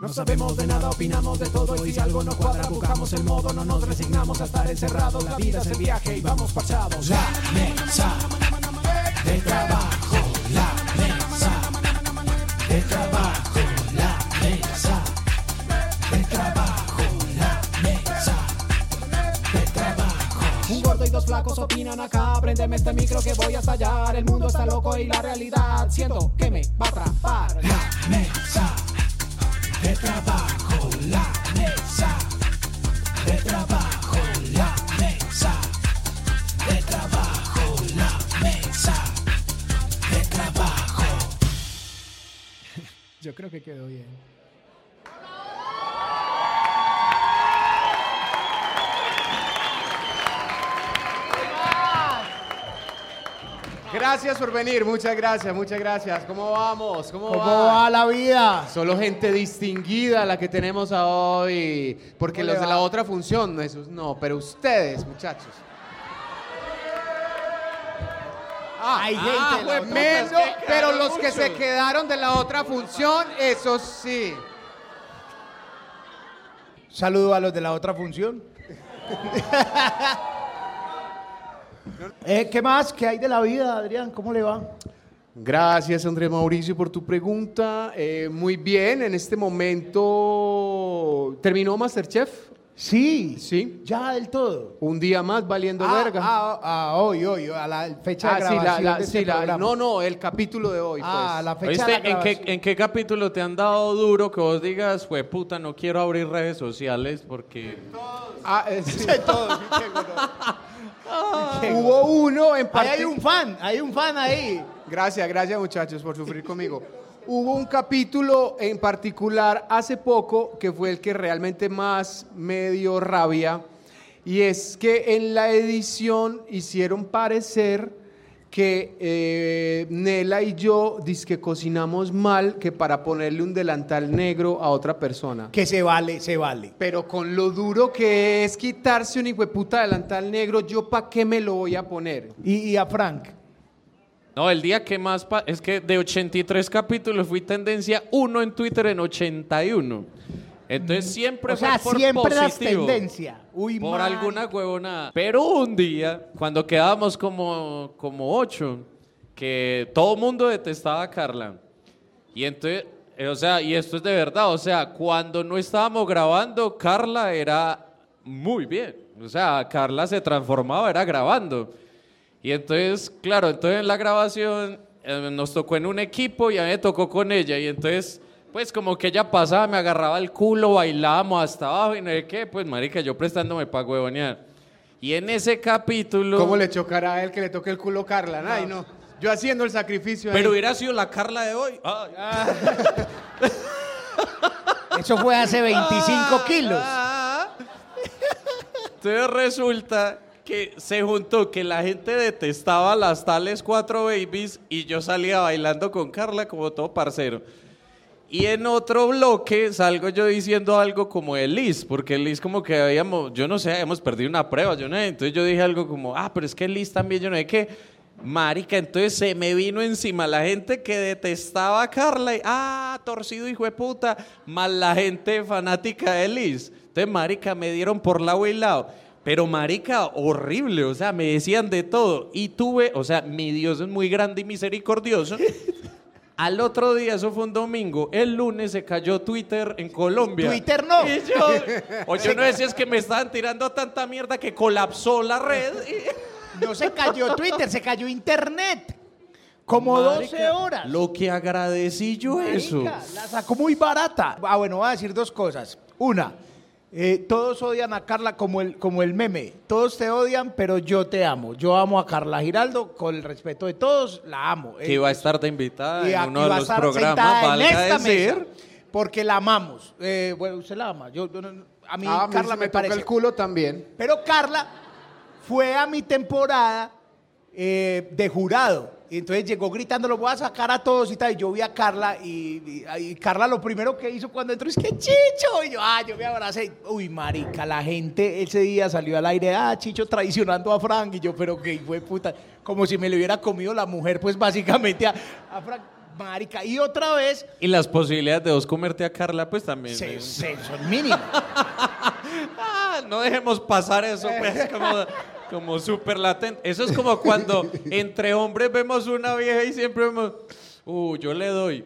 No sabemos de nada, opinamos de todo y si algo no cuadra buscamos el modo, no nos resignamos a estar encerrados. La vida es el viaje y vamos parchados. La mesa de trabajo, la mesa de trabajo, la mesa de trabajo, la mesa de trabajo. Un gordo y dos flacos opinan acá, prendeme este micro que voy a estallar. El mundo está loco y la realidad siento que me va a atrapar. La mesa de trabajo, la mesa de trabajo, la mesa de trabajo, la mesa de trabajo. Yo creo que quedó bien. Gracias por venir, muchas gracias, muchas gracias. ¿Cómo vamos? ¿Cómo, ¿Cómo va? va la vida? Solo gente distinguida la que tenemos hoy, porque ¿Cómo los de la otra función, esos no, pero ustedes, muchachos. Ah, Hay ah, gente menos, función. pero los que se quedaron de la otra función, esos sí. Saludo a los de la otra función. Eh, ¿Qué más? ¿Qué hay de la vida, Adrián? ¿Cómo le va? Gracias, Andrés Mauricio, por tu pregunta. Eh, muy bien, en este momento terminó Masterchef. Sí. Sí. Ya del todo. Un día más valiendo ah, verga. Ah, ah, hoy, hoy, a la fecha Ah, de sí, la- grabación la- de sí, este la- no, no, el capítulo de hoy. Ah, pues. la fecha de la ¿En qué, grabación. ¿En qué capítulo te han dado duro que vos digas, fue puta, no quiero abrir redes sociales porque... Ah, eh, sí. Todo, sí, seguro. Hubo uno en Ahí parte- hay un fan, hay un fan ahí. Gracias, gracias muchachos por sufrir conmigo. Hubo un capítulo en particular hace poco que fue el que realmente más me dio rabia y es que en la edición hicieron parecer que eh, Nela y yo que cocinamos mal que para ponerle un delantal negro a otra persona. Que se vale, se vale. Pero con lo duro que es quitarse un hijo de puta delantal negro, ¿yo para qué me lo voy a poner? Y, y a Frank. No, el día que más... pa- es que de 83 capítulos fui tendencia 1 en Twitter en 81. Entonces siempre O sea, fue por siempre positivo. tendencia. Uy, por marica. alguna huevonada. Pero un día, cuando quedábamos como, como ocho, que todo el mundo detestaba a Carla. Y entonces, eh, o sea, y esto es de verdad, o sea, cuando no estábamos grabando, Carla era muy bien. O sea, Carla se transformaba, era grabando. Y entonces, claro, entonces en la grabación eh, nos tocó en un equipo y a mí me tocó con ella. Y entonces, pues como que ella pasaba, me agarraba el culo, bailábamos hasta abajo y no sé qué. Pues marica, yo prestándome para huevonear. Y en ese capítulo... ¿Cómo le chocará a él que le toque el culo a Carla? Ay, no. Yo haciendo el sacrificio. ahí. Pero hubiera sido la Carla de hoy. Ay. Eso fue hace 25 kilos. Entonces resulta que se juntó que la gente detestaba las tales cuatro babies y yo salía bailando con Carla como todo parcero. Y en otro bloque salgo yo diciendo algo como Liz, porque Liz como que habíamos, yo no sé, habíamos perdido una prueba, yo no entonces yo dije algo como, ah, pero es que Liz también, yo no sé qué. Marica, entonces se me vino encima la gente que detestaba a Carla ah, torcido hijo de puta, más la gente fanática de Liz. Entonces, marica, me dieron por lado y lado. Pero, marica, horrible, o sea, me decían de todo. Y tuve, o sea, mi Dios es muy grande y misericordioso. Al otro día, eso fue un domingo, el lunes se cayó Twitter en Colombia. Twitter no. Y yo, o yo no es que me estaban tirando tanta mierda que colapsó la red. y- No se cayó Twitter, se cayó Internet. Como Marica, 12 horas. Lo que agradecí yo eso. La sacó muy barata. Ah, bueno, voy a decir dos cosas. Una, eh, todos odian a Carla como el, como el meme. Todos te odian, pero yo te amo. Yo amo a Carla Giraldo, con el respeto de todos, la amo. Que iba a estar de invitada Y en uno de los programas, valga decir. mesa, porque la amamos. Eh, bueno, usted la ama. Yo, yo no- a mí Ah, a mí Carla se me, me toca parece. el culo también. Pero Carla fue a mi temporada eh, de jurado. Y entonces llegó gritando, lo voy a sacar a todos y tal. Y yo vi a Carla y, y- y Carla lo primero que hizo cuando entró es que Chicho. Y yo, ah, yo me abracé. Uy, marica, la gente ese día salió al aire, ah, Chicho traicionando a Frank. Y yo, pero qué fue puta. Como si me le hubiera comido la mujer, pues básicamente a, a Frank. marica. Y otra vez, Y las posibilidades de vos comerte a Carla, pues también. se, eh. se- son mínimas. Ah, no dejemos pasar eso, pues, como, como súper latente. Eso es como cuando entre hombres vemos una vieja y siempre vemos, uh, yo le doy.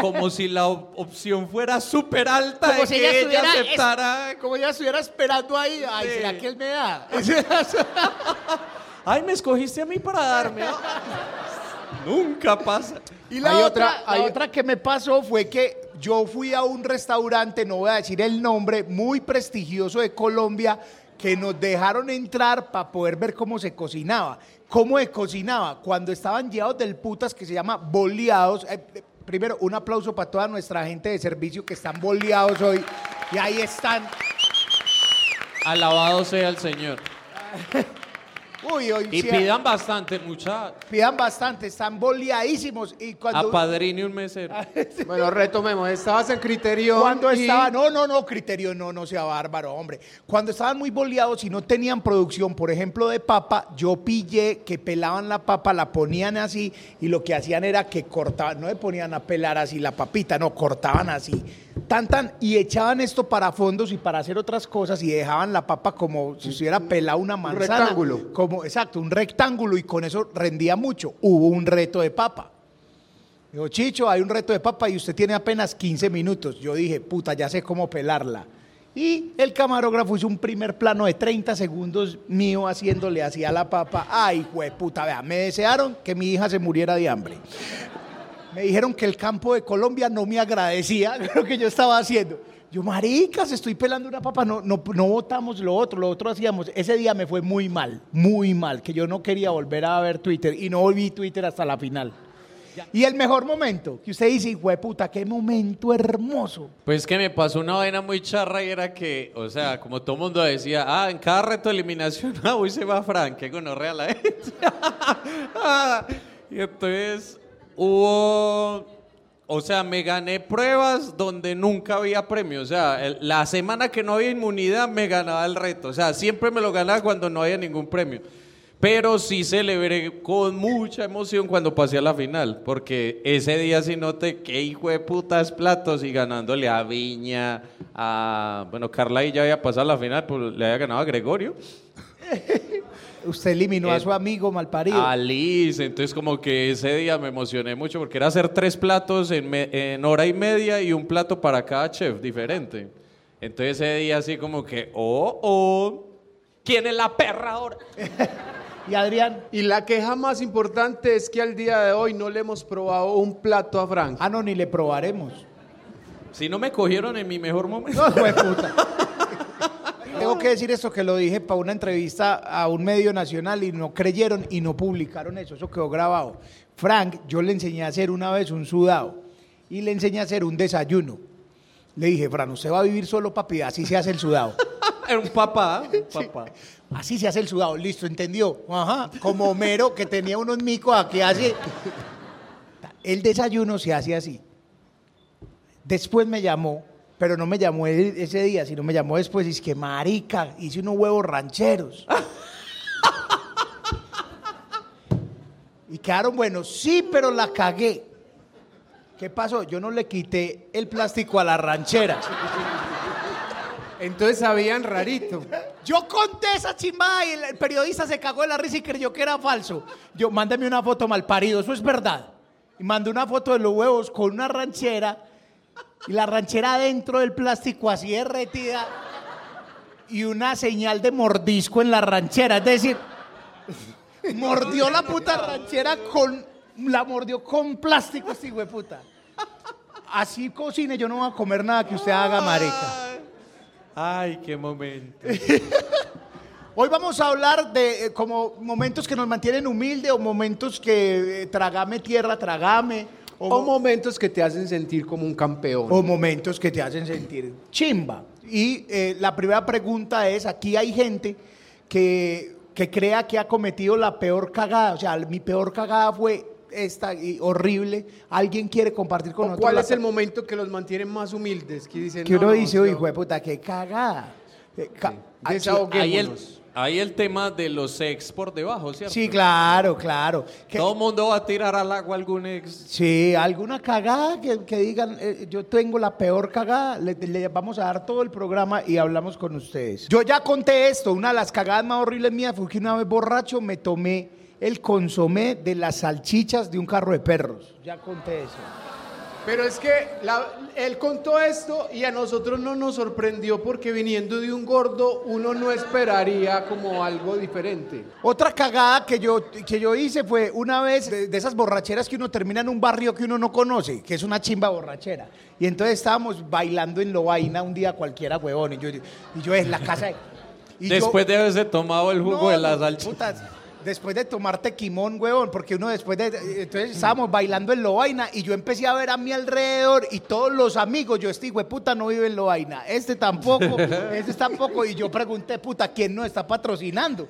Como si la op- opción fuera súper alta Como de si que ella aceptara. como ella estuviera esperando ahí. Ay, Sí. ¿será que él me da? Ay, me escogiste a mí para darme. Nunca pasa. Y la, Hay otra, otra- la hay- otra que me pasó fue que yo fui a un restaurante, no voy a decir el nombre, muy prestigioso de Colombia, que nos dejaron entrar para poder ver cómo se cocinaba. ¿Cómo se cocinaba? Cuando estaban llevados del putas que se llama boleados. eh, eh, primero, un aplauso para toda nuestra gente de servicio que están boleados hoy. Y ahí están. Alabado sea el Señor. Uy, hoy Y sí, pidan bastante, muchachos. pidan bastante, están boleadísimos. Y cuando, Apadrine un mesero. Bueno, retomemos. Estabas en criterio. Cuando estaba, no, no, no, criterio, no, no sea bárbaro, hombre. Cuando estaban muy boleados y no tenían producción, por ejemplo, de papa, yo pillé que pelaban la papa, la ponían así y lo que hacían era que cortaban, no le ponían a pelar así la papita, no, cortaban así, tan, tan, y echaban esto para fondos y para hacer otras cosas y dejaban la papa como si estuviera pelada una manzana. rectángulo. Como, exacto, un rectángulo y con eso rendía mucho. Hubo un reto de papa. Dijo, Chicho, hay un reto de papa y usted tiene apenas 15 minutos. Yo dije, puta, ya sé cómo pelarla. Y el camarógrafo hizo un primer plano de 30 segundos mío haciéndole así a la papa. Ay, güey, puta, vea, me desearon que mi hija se muriera de hambre. Me dijeron que el campo de Colombia no me agradecía lo que yo estaba haciendo. Yo, maricas, estoy pelando una papa, no, no, no votamos lo otro, lo otro hacíamos. Ese día me fue muy mal, muy mal, que yo no quería volver a ver Twitter y no volví Twitter hasta la final. Y el mejor momento, que usted dice, güey, puta, qué momento hermoso. Pues que me pasó una vaina muy charra y era que, o sea, como todo mundo decía, ah, en cada reto de eliminación, ah, hoy se va Frank, que gonorrea la gente. Ah, y entonces hubo, o sea, me gané pruebas donde nunca había premio. O sea, la semana que no había inmunidad me ganaba el reto. O sea, siempre me lo ganaba cuando no había ningún premio. Pero sí celebré con mucha emoción cuando pasé a la final, porque ese día sí noté que hijo de putas platos y ganándole a Viña, a... Bueno, Carla ahí ya había pasado a la final, pues le había ganado a Gregorio, Usted eliminó a su amigo malparido. a Liz, entonces como que ese día me emocioné mucho porque era hacer tres platos en, me- en hora y media y un plato para cada chef diferente. Entonces ese día así como que, oh, oh, ¿quién es la perra ahora? Y Adrián, Y la queja más importante es que al día de hoy no le hemos probado un plato a Frank. ah, no, ni le probaremos. Si no me cogieron en mi mejor momento. No, fue puta. Tengo que decir esto que lo dije para una entrevista a un medio nacional y no creyeron y no publicaron eso. Eso quedó grabado. Frank, yo le enseñé a hacer una vez un sudado y le enseñé a hacer un desayuno. Le dije, Fran, usted va a vivir solo, papi, así se hace el sudado. Era un papá, un papá. Así se hace el sudado, listo, entendió. Ajá, como Homero que tenía unos micos aquí hace. El desayuno se hace así. Después me llamó, pero no me llamó ese día, sino me llamó después y es que marica, hice unos huevos rancheros. y quedaron buenos, sí, pero la cagué. ¿Qué pasó? Yo no le quité el plástico a la ranchera. Entonces sabían rarito. Yo conté esa chimba y el, el periodista se cagó de la risa y creyó que era falso. Yo, mándame una foto mal parido, eso es verdad. Y mandé una foto de los huevos con una ranchera y la ranchera dentro del plástico así derretida y una señal de mordisco en la ranchera. Es decir, mordió la puta ranchera con. La mordió con plástico, este hijo de puta. Así cocine, yo no voy a comer nada que usted haga, marica. Ay, qué momento. Hoy vamos a hablar de eh, como momentos que nos mantienen humilde o momentos que eh, tragame tierra, tragame. O, O momentos que te hacen sentir como un campeón. o momentos que te hacen sentir chimba. Y eh, la primera pregunta es, aquí hay gente que, que crea que ha cometido la peor cagada. O sea, mi peor cagada fue esta y horrible. ¿Alguien quiere compartir con ¿O nosotros? ¿Cuál es el momento que los mantiene más humildes? Que dicen, Que no, uno no, dice, uy, hijo de puta, qué cagada. Ca- Sí. Desahoguémonos. Ahí el, Hay el tema de los ex por debajo, ¿cierto? Sí, claro, claro. Que- Todo mundo va a tirar al agua algún ex. Sí, alguna cagada que, que digan, eh, yo tengo la peor cagada, le, le vamos a dar todo el programa y hablamos con ustedes. Yo ya conté esto, una de las cagadas más horribles mías fue que una vez borracho me tomé el consomé de las salchichas de un carro de perros. Ya conté eso. Pero es que la- él contó esto y a nosotros no nos sorprendió porque viniendo de un gordo uno no esperaría como algo diferente. Otra cagada que yo, que yo hice fue una vez de, de esas borracheras que uno termina en un barrio que uno no conoce, que es una chimba borrachera. Y entonces estábamos bailando en Lovaina un día cualquiera, huevón. Y yo, y yo es la casa de... y yo- Después de haberse tomado el jugo No, de la no, salchicha. putas, después de tomarte quimón, huevón, porque uno después de... Entonces estábamos bailando en Lovaina y yo empecé a ver a mi alrededor y todos los amigos, yo este güey, puta no vive en Lovaina, este tampoco, este tampoco. Y yo pregunté, puta, ¿quién nos está patrocinando?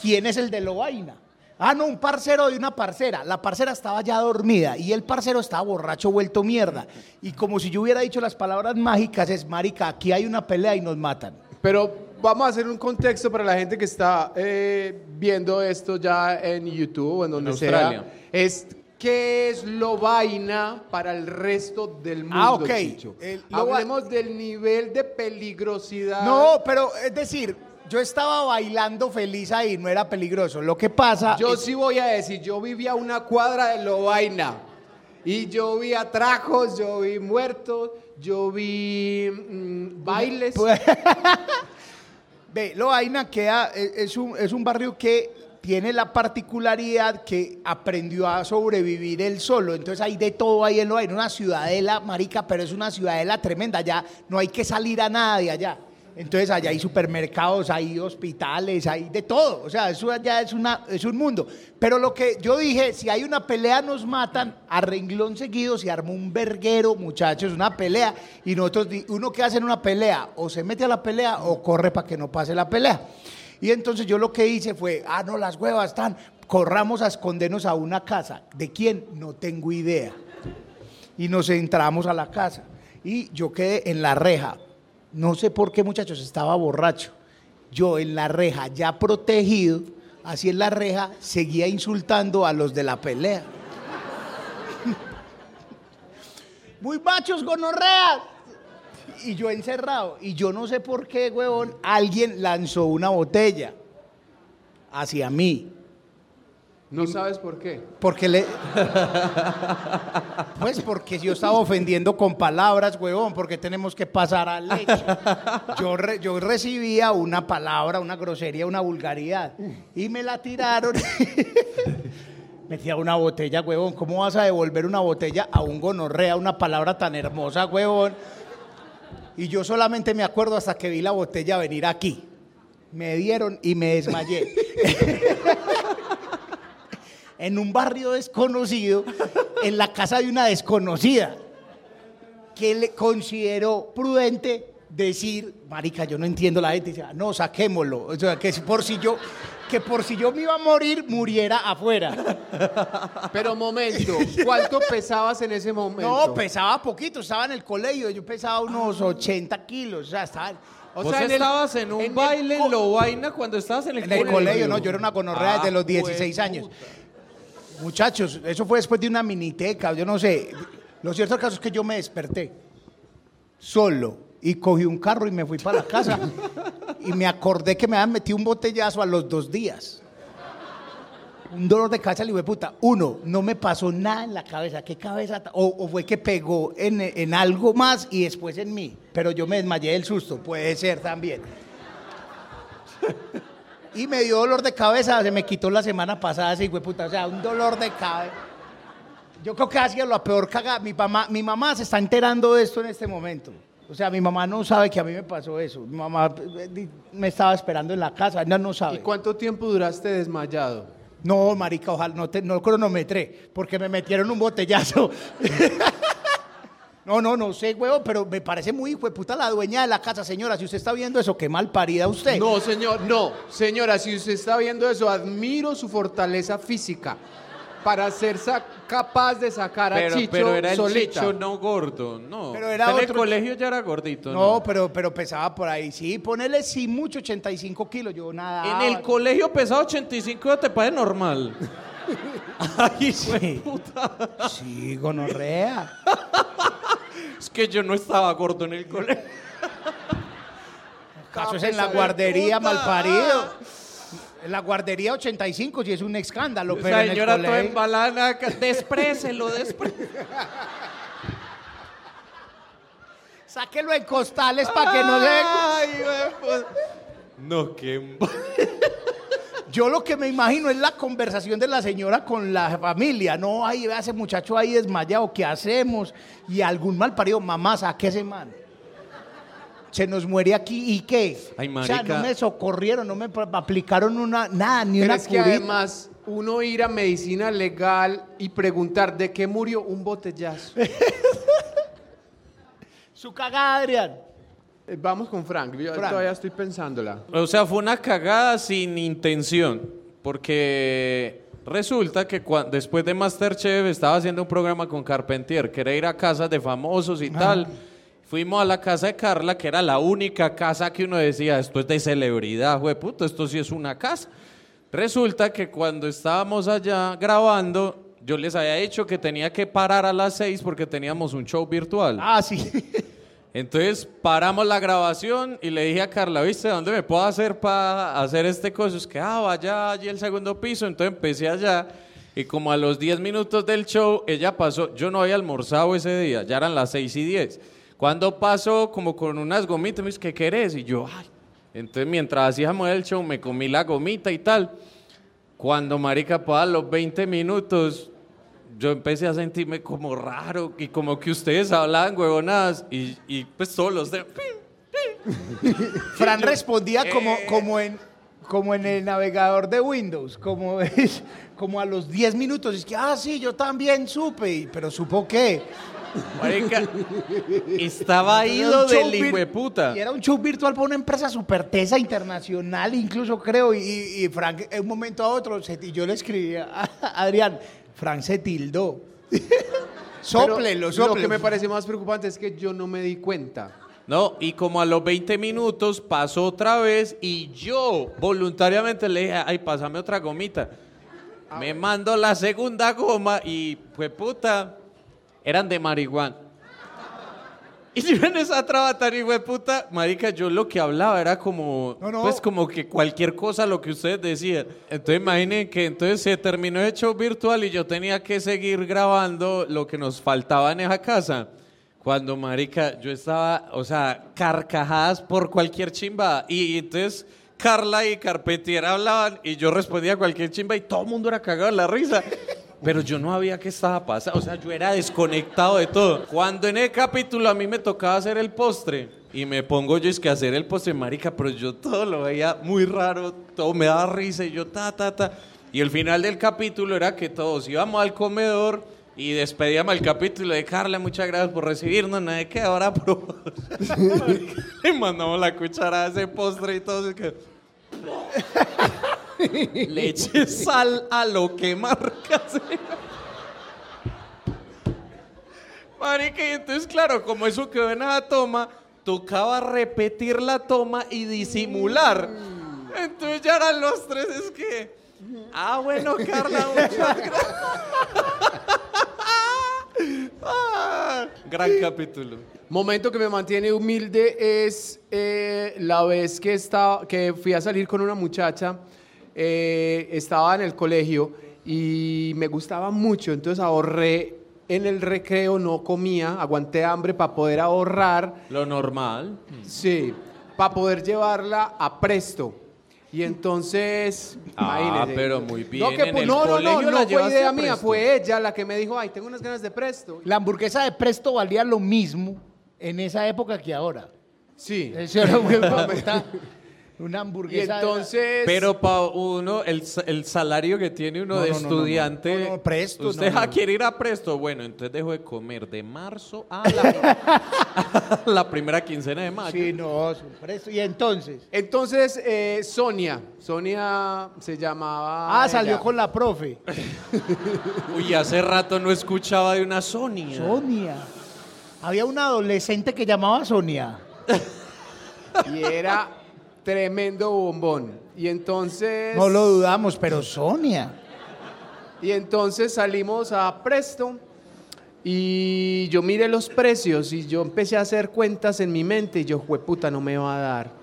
¿Quién es el de Lovaina? Ah, no, un parcero de una parcera. La parcera estaba ya dormida y el parcero estaba borracho, vuelto mierda. Y como si yo hubiera dicho las palabras mágicas, es, marica, aquí hay una pelea y nos matan. Pero vamos a hacer un contexto para la gente que está eh, viendo esto ya en YouTube o en donde sea. Es qué es lo vaina para el resto del mundo. Ah, ok. Chicho? El- Hablemos del nivel de peligrosidad. No, pero es decir, yo estaba bailando feliz ahí, no era peligroso. Lo que pasa. Yo es- sí voy a decir, yo vivía a una cuadra de lo vaina. Y yo vi atracos, yo vi muertos, yo vi mm, bailes. Ve, Loaina queda, es, es un, es un barrio que tiene la particularidad que aprendió a sobrevivir él solo. Entonces hay de todo ahí en Loaina, una ciudadela, marica, pero es una ciudadela tremenda. Ya no hay que salir a nada de allá. Entonces allá hay supermercados, hay hospitales, hay de todo. O sea, eso allá es, una, es un mundo. Pero lo que yo dije, si hay una pelea nos matan, a renglón seguido se armó un verguero, muchachos, una pelea. Y nosotros, uno que hace una pelea, o se mete a la pelea o corre para que no pase la pelea. Y entonces yo lo que hice fue, ah, no, las huevas están, corramos a escondernos a una casa. ¿De quién? No tengo idea y nos entramos a la casa. Y yo quedé en la reja. No sé por qué, muchachos, estaba borracho. Yo en la reja, ya protegido, así en la reja, seguía insultando a los de la pelea. Muy machos, gonorreas. Y yo encerrado. Y yo no sé por qué, huevón, alguien lanzó una botella hacia mí. No sabes por qué. Porque le. Pues porque yo estaba ofendiendo con palabras, huevón, porque tenemos que pasar al hecho. Yo, re- yo recibía una palabra, una grosería, una vulgaridad. Y me la tiraron. Metía una botella, huevón. ¿Cómo vas a devolver una botella a un gonorrea, una palabra tan hermosa, huevón? Y yo solamente me acuerdo hasta que vi la botella venir aquí. Me dieron y me desmayé. en un barrio desconocido, en la casa de una desconocida, que le consideró prudente decir, marica, yo no entiendo la gente, dice, "Ah, no, saquémoslo, o sea, que por si yo, que por si yo me iba a morir, muriera afuera. Pero momento, ¿cuánto pesabas en ese momento? No, pesaba poquito, estaba en el colegio, yo pesaba unos 80 kilos, o sea, estaba O Vos sea, en el- estabas en un en el baile en Lovaina cuando estabas en el, en el colegio, no, yo era una gonorrea Ah, desde los 16 jue- años. Muchachos, eso fue después de una miniteca, yo no sé. Lo cierto caso es que yo me desperté solo y cogí un carro y me fui para la casa y me acordé que me habían metido un botellazo a los dos días. Un dolor de cabeza, le dije, puta, uno, no me pasó nada en la cabeza, ¿qué cabeza? O, o fue que pegó en, en algo más y después en mí, pero yo me desmayé del susto, puede ser también. Y me dio dolor de cabeza, se me quitó la semana pasada, así, güey, puta, o sea, un dolor de cabeza. Yo creo que ha sido la peor cagada. Mi mamá, mi mamá se está enterando de esto en este momento. O sea, mi mamá no sabe que a mí me pasó eso. Mi mamá eh, me estaba esperando en la casa, no, no ¿Y sabe. cuánto tiempo duraste desmayado? No, marica, ojalá no, te, no cronometré, porque me metieron un botellazo. No, no, no sé, huevo, pero me parece muy hijo de puta la dueña de la casa, señora. Si usted está viendo eso, qué mal parida usted. No, señor, no. Señora, si usted está viendo eso, admiro su fortaleza física. para ser sa- capaz de sacar a Pero, Chicho pero era el solita. Chicho no gordo, no. Pero era en el colegio ya era gordito, No, ¿no? pero, pero pesaba por ahí. Sí, ponele sí mucho, 85 kilos. Yo nada. En el colegio pesaba 85 te parece normal. Ay, Sí. puta. Sí, gonorrea. Es que yo no estaba gordo en el colegio. Caso es en la pesado de guardería, malparido. En la guardería 85, sí es un escándalo. Pero Esa en el señora toda colegio- embalada, despréselo. Sáquelo en costales para que no le... Ay, güey, pues. No, qué Yo lo que me imagino es la conversación de la señora con la familia. No, ay, ve a ese muchacho ahí desmayado, ¿qué hacemos? Y algún mal parido, mamá, saque ese man. Se nos muere aquí, ¿y qué? Ay, o sea, marica. no me socorrieron, no me aplicaron una, nada, ni Pero una es que curita. además uno ir a medicina legal y preguntar de qué murió un botellazo. Su cagada, Adrián. Eh, Vamos con Frank, yo Frank. todavía estoy pensándola. O sea, fue una cagada sin intención. Porque resulta que cua- después de Masterchef estaba haciendo un programa con Carpentier, que era ir a casas de famosos y tal. Fuimos a la casa de Carla, que era la única casa que uno decía, esto es de celebridad, güey, puto, esto sí es una casa. Resulta que cuando estábamos allá grabando, yo les había dicho que tenía que parar a las seis porque teníamos un show virtual. Ah, sí. Entonces paramos la grabación y le dije a Carla, ¿viste dónde me puedo hacer para hacer este coso? Es que, ah, vaya allí el segundo piso. Entonces empecé allá y como a los 10 minutos del show, ella pasó, yo no había almorzado ese día, ya eran las 6 y 10. Cuando pasó como con unas gomitas, me dice, ¿qué querés? Y yo, ay. Entonces mientras hacíamos el show me comí la gomita y tal. Cuando marica, para los 20 minutos, yo empecé a sentirme como raro y como que ustedes hablaban huevonadas y, y pues todos los de... Fran respondía como, Eh. como, en, como en el navegador de Windows, como, es, como a los 10 minutos. Es que, ah, sí, yo también supe, pero supo qué. Marica, estaba ido del hijo de puta. Y era un show virtual para una empresa super tesa internacional, incluso creo. Y, y Frank, en un momento a otro, se- y yo le escribía a Adrián, Frank se tildó. Sóplelo, Pero Lo sóplelo. que me parece más preocupante es que yo no me di cuenta. No, y como a los 20 minutos pasó otra vez y yo voluntariamente le dije, ay, pásame otra gomita. Me mando la segunda goma y, pues puta, eran de marihuana. Y yo en esa traba tan hijo de puta, marica, yo lo que hablaba era como, No, no. pues como que cualquier cosa lo que ustedes decían. Entonces imaginen que entonces se terminó el show virtual y yo tenía que seguir grabando lo que nos faltaba en esa casa. Cuando, marica, yo estaba, o sea, carcajadas por cualquier chimba. Y entonces Carla y Carpentier hablaban y yo respondía a cualquier chimba y todo el mundo era cagado en la risa. Pero yo no había qué estaba pasando, o sea, yo era desconectado de todo. Cuando en el capítulo a mí me tocaba hacer el postre y me pongo yo es que a hacer el postre, marica, pero yo todo lo veía muy raro, todo me daba risa y yo ta, ta, ta. Y el final del capítulo era que todos íbamos al comedor y despedíamos el capítulo de Carla, muchas gracias por recibirnos, nada de que ahora probamos. y mandamos la cuchara de ese postre y todo. así que- Le eché sal a lo que marcas. Marica, y entonces, claro, como eso quedó en la toma, tocaba repetir la toma y disimular. Entonces ya eran los tres, es que. Ah, bueno, Carla, muchas gran capítulo. Momento que me mantiene humilde es eh, la vez que, estaba, que fui a salir con una muchacha, eh, estaba en el colegio y me gustaba mucho, entonces ahorré en el recreo, no comía, aguanté hambre para poder ahorrar, Lo normal. sí, para poder llevarla a presto. Y entonces, Ah, imagínese. pero muy bien, No, que, en pu- el no, no, colegio no, la no fue llevaste idea a mía, Presto. fue ella la que me dijo, ay, tengo unas ganas de presto. La hamburguesa de Presto valía lo mismo en esa época que ahora. Sí. Eso era un puta. Una Y hamburguesa. entonces... Pero para uno, el, el salario que tiene uno No, de no, no, no, no. estudiante. No, no, Presto, Usted no, no. quiere ir a presto. Bueno, entonces dejo de comer de marzo a la, a la primera quincena de mayo. Sí, no, su precio. Y entonces. Entonces, eh, Sonia, Sonia se llamaba... Ah, salió ella. con la profe. Uy, hace rato no escuchaba de una Sonia. Sonia. Había una adolescente que llamaba Sonia. Y era tremendo bombón. Y entonces... No lo dudamos, pero Sonia. Y entonces salimos a Presto y yo miré los precios y yo empecé a hacer cuentas en mi mente y yo, puta, no me va a dar.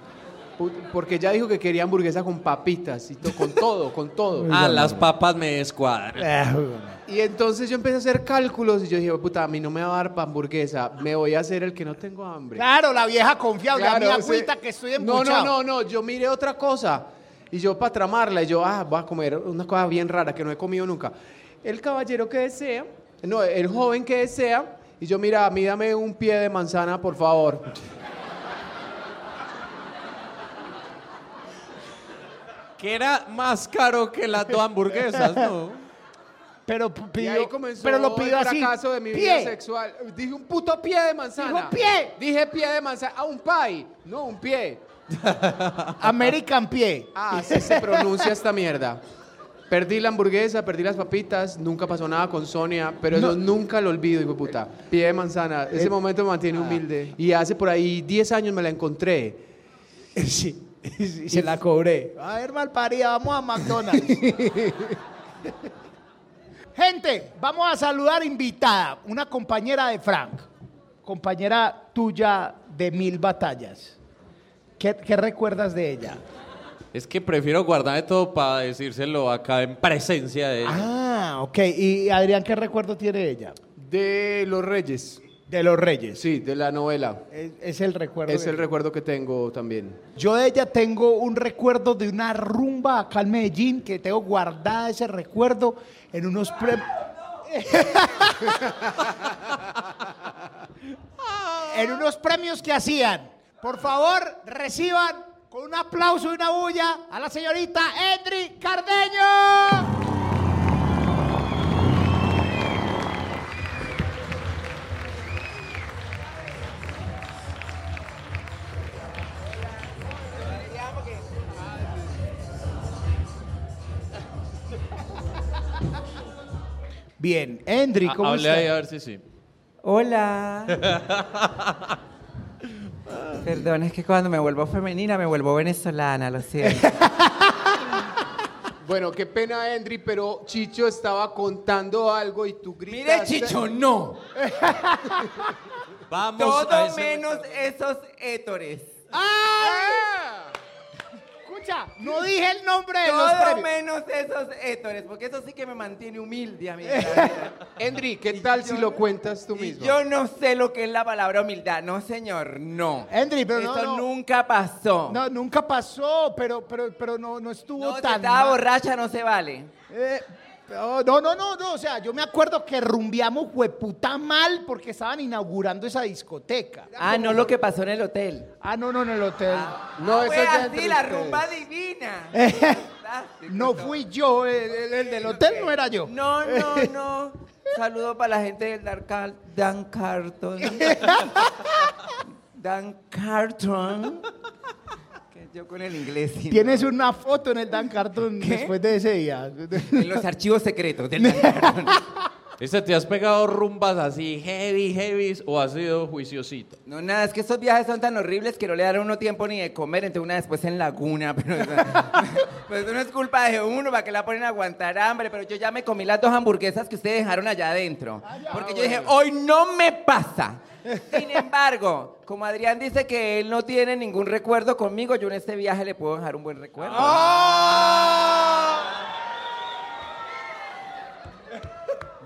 Porque ella dijo que quería hamburguesa con papitas y to- con todo, con todo. Ah, las papas me descuadran. Eh, Y entonces yo empecé a hacer cálculos y yo dije, puta, a mí no me va a dar pa' hamburguesa, me voy a hacer el que no tengo hambre. Claro, la vieja confiable. a mi Claro, agüita sí. que estoy No, embuchado. no, no, no, yo miré otra cosa. Y yo para tramarla, y yo, ah, voy a comer una cosa bien rara que no he comido nunca. El caballero que desea, no, el joven que desea, y yo, mira, a mí dame un pie de manzana, por favor. Que era más caro que las dos hamburguesas, ¿no? Pero y pidió, ahí comenzó pero lo pidió el así. fracaso de mi pie. vida sexual. Dije un puto pie de manzana. Dijo pie. Dije pie de manzana. Ah, un pie. No, un pie. American pie. Ah, así se pronuncia esta mierda. Perdí la hamburguesa, perdí las papitas, nunca pasó nada con Sonia, pero eso nunca lo olvido, hijo de puta. Pie de manzana, ese Eh, momento me mantiene humilde. Y hace por ahí 10 años me la encontré. Sí. Y se la cobré. A ver, malparida, vamos a McDonald's. Gente, vamos a saludar invitada, una compañera de Frank, compañera tuya de mil batallas. ¿Qué, qué recuerdas de ella? Es que prefiero guardarme todo para decírselo acá en presencia de ella. Ah, ok. ¿Y Adrián qué recuerdo tiene ella? De los Reyes. De los Reyes. Sí, de la novela. Es, es el recuerdo. Es de- el recuerdo que tengo también. Yo de ella tengo un recuerdo de una rumba acá en Medellín que tengo guardada ese recuerdo en unos premios. en unos premios que hacían. Por favor, reciban con un aplauso y una bulla a la señorita Endri Cardeño. Bien, Endri, Ah, ¿cómo hable ahí está? a ver si sí. Hola. Perdón, es que cuando me vuelvo femenina me vuelvo venezolana, lo siento. Bueno, qué pena, Endri, pero Chicho estaba contando algo y tú Mire, gritaste. Chicho, no. Vamos a Todo ese- menos esos hétores. ¡Ah! Escucha, no dije el nombre de los Todo premios. menos esos hétores, porque eso sí que me mantiene humilde a mí. ¿qué tal si lo cuentas tú mismo? yo no sé lo que es la palabra humildad. No, señor, no. Endri, pero no, Eso no. nunca pasó. No, nunca pasó, pero, pero, pero no, no estuvo No, si tan estaba mal. borracha no se vale. Eh, oh, no, no, no, no, o sea, yo me acuerdo que rumbiamos hueputa mal porque estaban inaugurando esa discoteca. Ah, no lo que pasó en el hotel. Ah, no, no, en el hotel. No, Ah, eso fue ya así, entre la ustedes. rumba divina. Fantástico No fui yo, el, el- el del hotel no era yo. No, no, no. Saludo para la gente del Dan, Car- Dan Carton. Dan Carton. Yo con el inglés. sí, Tienes no. una foto en el Dan Carton ¿Qué? después de ese día. En los archivos secretos del Dan Carton. ¿Este te has pegado rumbas así heavy, heavy o has sido juiciosito? No, nada, es que esos viajes son tan horribles que no le dan a uno tiempo ni de comer, entonces una después en laguna, pero eso, pues eso no es culpa de uno, para que la ponen a aguantar hambre, pero yo ya me comí las dos hamburguesas que ustedes dejaron allá adentro, porque yo dije, hoy no me pasa. Sin embargo, como Adrián dice que él no tiene ningún recuerdo conmigo, yo en este viaje le puedo dejar un buen recuerdo.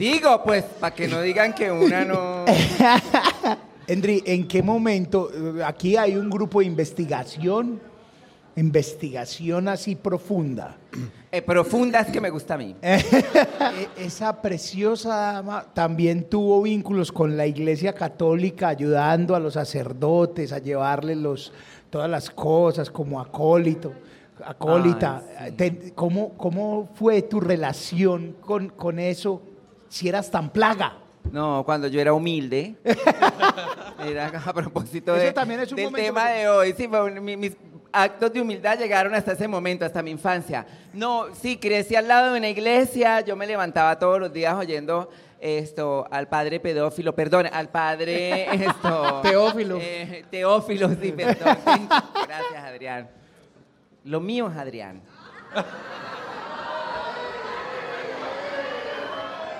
Digo, pues, para que no digan que una no... Endri, ¿en qué momento? eh, Aquí hay un grupo de investigación, investigación así profunda. Eh, profundas que me gusta a mí. Eh, Esa preciosa dama también tuvo vínculos con la Iglesia Católica, ayudando a los sacerdotes a llevarles los todas las cosas, como acólito, acólita. Ay, sí. Te- ¿cómo, ¿Cómo fue tu relación con, con eso si eras tan plaga? No, cuando yo era humilde. era a propósito Eso de- también es un del momento tema de hoy. Sí, fue un- mi- mis actos de humildad llegaron hasta ese momento, hasta mi infancia. No, sí, crecí al lado de una iglesia. Yo me levantaba todos los días oyendo esto al padre pedófilo, perdón, al padre esto, Teófilo. eh, teófilo, sí, perdón. Gracias, Adrián. Lo mío es Adrián.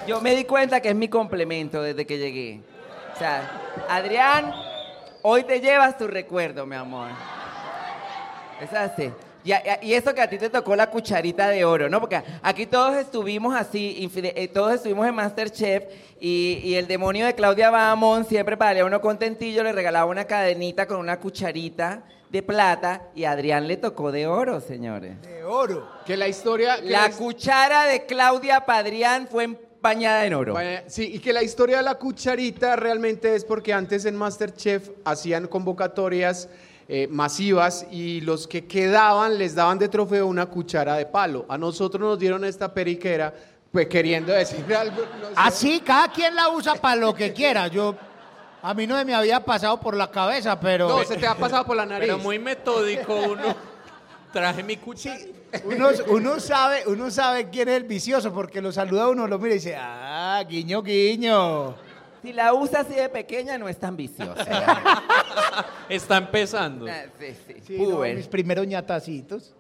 Yo me di cuenta que es mi complemento desde que llegué. O sea, Adrián, hoy te llevas tu recuerdo, mi amor. Es así. Y, eso que a ti te tocó la cucharita de oro, ¿no? Porque aquí todos estuvimos así, eh, todos estuvimos en Masterchef y, y el demonio de Claudia Bamón siempre para darle a uno contentillo le regalaba una cadenita con una cucharita de plata y a Adrián le tocó de oro, señores. De oro. Que la historia... que La la- cuchara de Claudia Padrián fue bañada en oro. Sí, y que la historia de la cucharita realmente es porque antes en Masterchef hacían convocatorias eh, masivas y los que quedaban les daban de trofeo una cuchara de palo. A nosotros nos dieron esta periquera, pues queriendo decir algo. no sé. Así, cada quien la usa para lo que quiera. Yo, a mí no me había pasado por la cabeza, pero No, se te ha pasado por la nariz. Pero muy metódico uno. Traje mi cuchara. Uno, uno sabe, uno sabe quién es el vicioso porque lo saluda uno, lo mira y dice, ah, guiño, guiño. Si la usa así de pequeña, no es tan viciosa. Está empezando. Ah, sí, sí. Sí, no, mis primeros ñatacitos.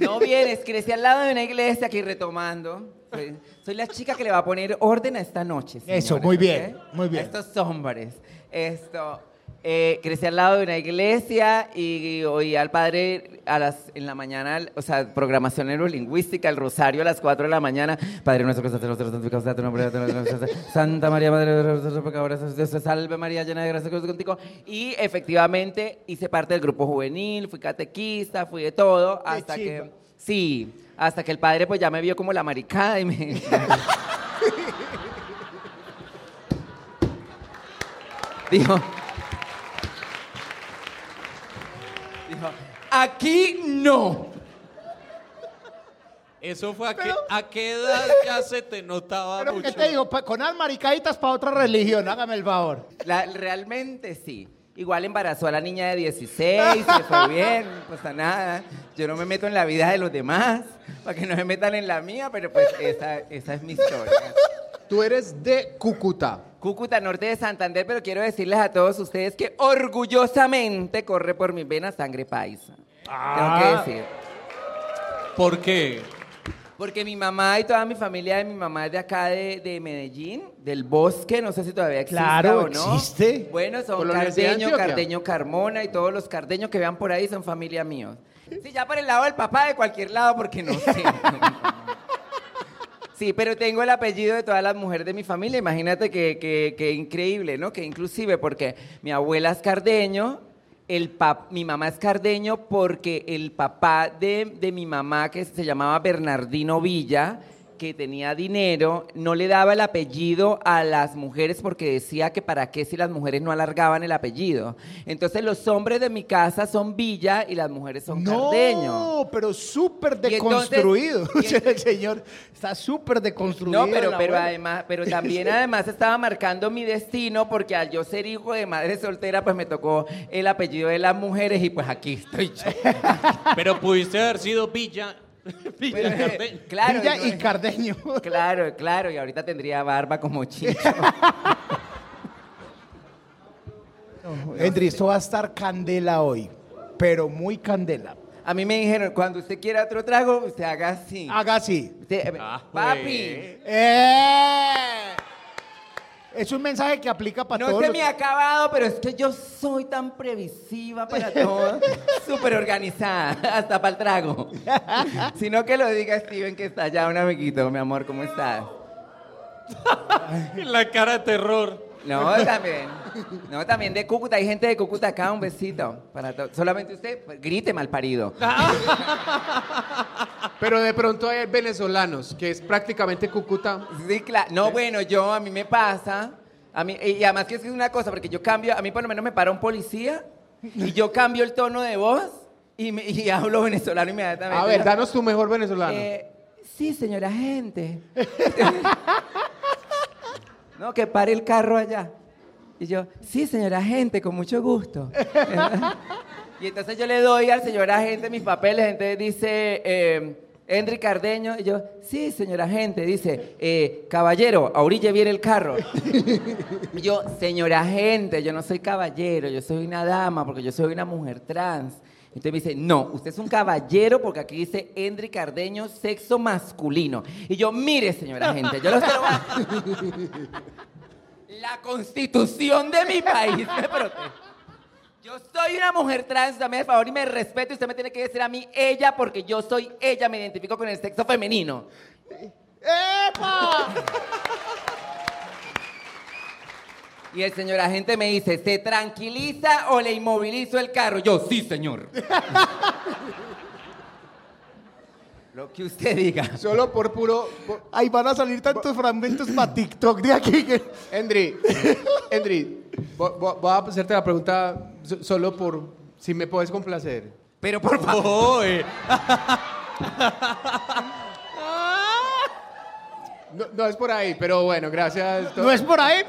No vienes, crecí al lado de una iglesia aquí retomando. Soy, soy la chica que le va a poner orden a esta noche. Eso, muy bien, muy bien. A estos hombres. Esto. Eh, crecí al lado de una iglesia y oí al padre a las, en la mañana, o sea, programación neurolingüística, el rosario a las 4 de la mañana. Padre nuestro que estás en los cielos, santificado sea tu nombre, Santa María, Madre de Dios, pecadores, Dios, salve María, llena de gracia, contigo. Y efectivamente hice parte del grupo juvenil, fui catequista, fui de todo, hasta que... Sí, hasta que el padre pues ya me vio como la maricada y me... Dijo... aquí no. Eso fue a, qué, a qué edad ya se te notaba Pero mucho. ¿qué te digo? Pa- con las maricaditas para otra religión, hágame el favor. La- realmente sí. Igual embarazó a la niña de 16, le fue bien, no pasa nada. Yo no me meto en la vida de los demás, para que no me metan en la mía, pero pues esa, esa es mi historia. Tú eres de Cúcuta. Cúcuta, norte de Santander, pero quiero decirles a todos ustedes que orgullosamente corre por mis venas sangre paisa. Ah. Tengo que decir. ¿Por qué? Porque mi mamá y toda mi familia de mi mamá es de acá de, de Medellín, del bosque, no sé si todavía existe Claro, o no. existe. Bueno, son Cardeño. Cardeño Carmona y todos los cardeños que vean por ahí son familia míos. Sí, ya por el lado del papá, de cualquier lado, porque no sé. Sí, pero tengo el apellido de todas las mujeres de mi familia. Imagínate que, que- que increíble, ¿no? Que inclusive porque mi abuela es cardeño, el pap- mi mamá es cardeño porque el papá de, de mi mamá, que se llamaba Bernardino Villa, que tenía dinero, no le daba el apellido a las mujeres porque decía que para qué si las mujeres no alargaban el apellido. Entonces los hombres de mi casa son Villa y las mujeres son Cardeño. No, pero súper Y entonces- deconstruido. y el señor está súper deconstruido. No, pero, pero además, pero también además estaba marcando mi destino porque al yo ser hijo de madre soltera, pues me tocó el apellido de las mujeres y pues aquí estoy yo. Pero pudiste haber sido Villa. Villa Pero, eh, Cardeño. claro, Villa y Cardeño. claro, claro, y ahorita tendría barba como chicho. Endri, esto va a estar candela hoy, pero muy candela. A mí me dijeron, cuando usted quiera otro trago, usted haga así. Haga así. Usted- Ah, papi, güey. ¡Eh! Es un mensaje que aplica para no todos se los- me ha acabado, pero es que yo soy tan previsiva para todo, súper organizada, hasta para el trago. Sino que lo diga Steven, que está allá, un amiguito, mi amor, ¿cómo estás? La cara de terror. No, también. No, también de Cúcuta. Hay gente de Cúcuta acá, un besito. Para Solamente usted, pues, grite mal parido. Pero de pronto hay venezolanos, que es prácticamente Cúcuta. Sí, claro. No, bueno, yo, a mí me pasa. A mí, y además que es una cosa, porque yo cambio, a mí por lo menos me para un policía Y yo cambio el tono de voz y, me- y hablo venezolano inmediatamente. A ver, ¿no? danos tu mejor venezolano. Eh, sí, señora gente. no, que pare el carro allá. Y yo, sí, señora gente, con mucho gusto. y entonces yo le doy al señor agente mis papeles, entonces dice, eh, Henry Cardeño, y yo, sí, señora agente, dice, eh, caballero, a orilla viene el carro. y yo, señora agente, yo no soy caballero, yo soy una dama, porque yo soy una mujer trans. Entonces me dice, no, usted es un caballero porque aquí dice Henry Cardeño, sexo masculino. Y yo, mire, señora agente, yo lo sé. La constitución de mi país me protege. Yo soy una mujer trans, dame el favor y me respeto y usted me tiene que decir a mí ella porque yo soy ella, me identifico con el sexo femenino. ¡Epa! Y el señor agente me dice, ¿se tranquiliza o le inmovilizo el carro? Yo, sí, señor. Lo que usted diga. Solo por puro... por- Ahí van a salir tantos fragmentos para TikTok de aquí que... Endri, Endri, vo- vo- voy a hacerte la pregunta so- solo por si me puedes complacer. Pero por favor. Uy, No, no es por ahí, pero bueno, gracias. No es por ahí.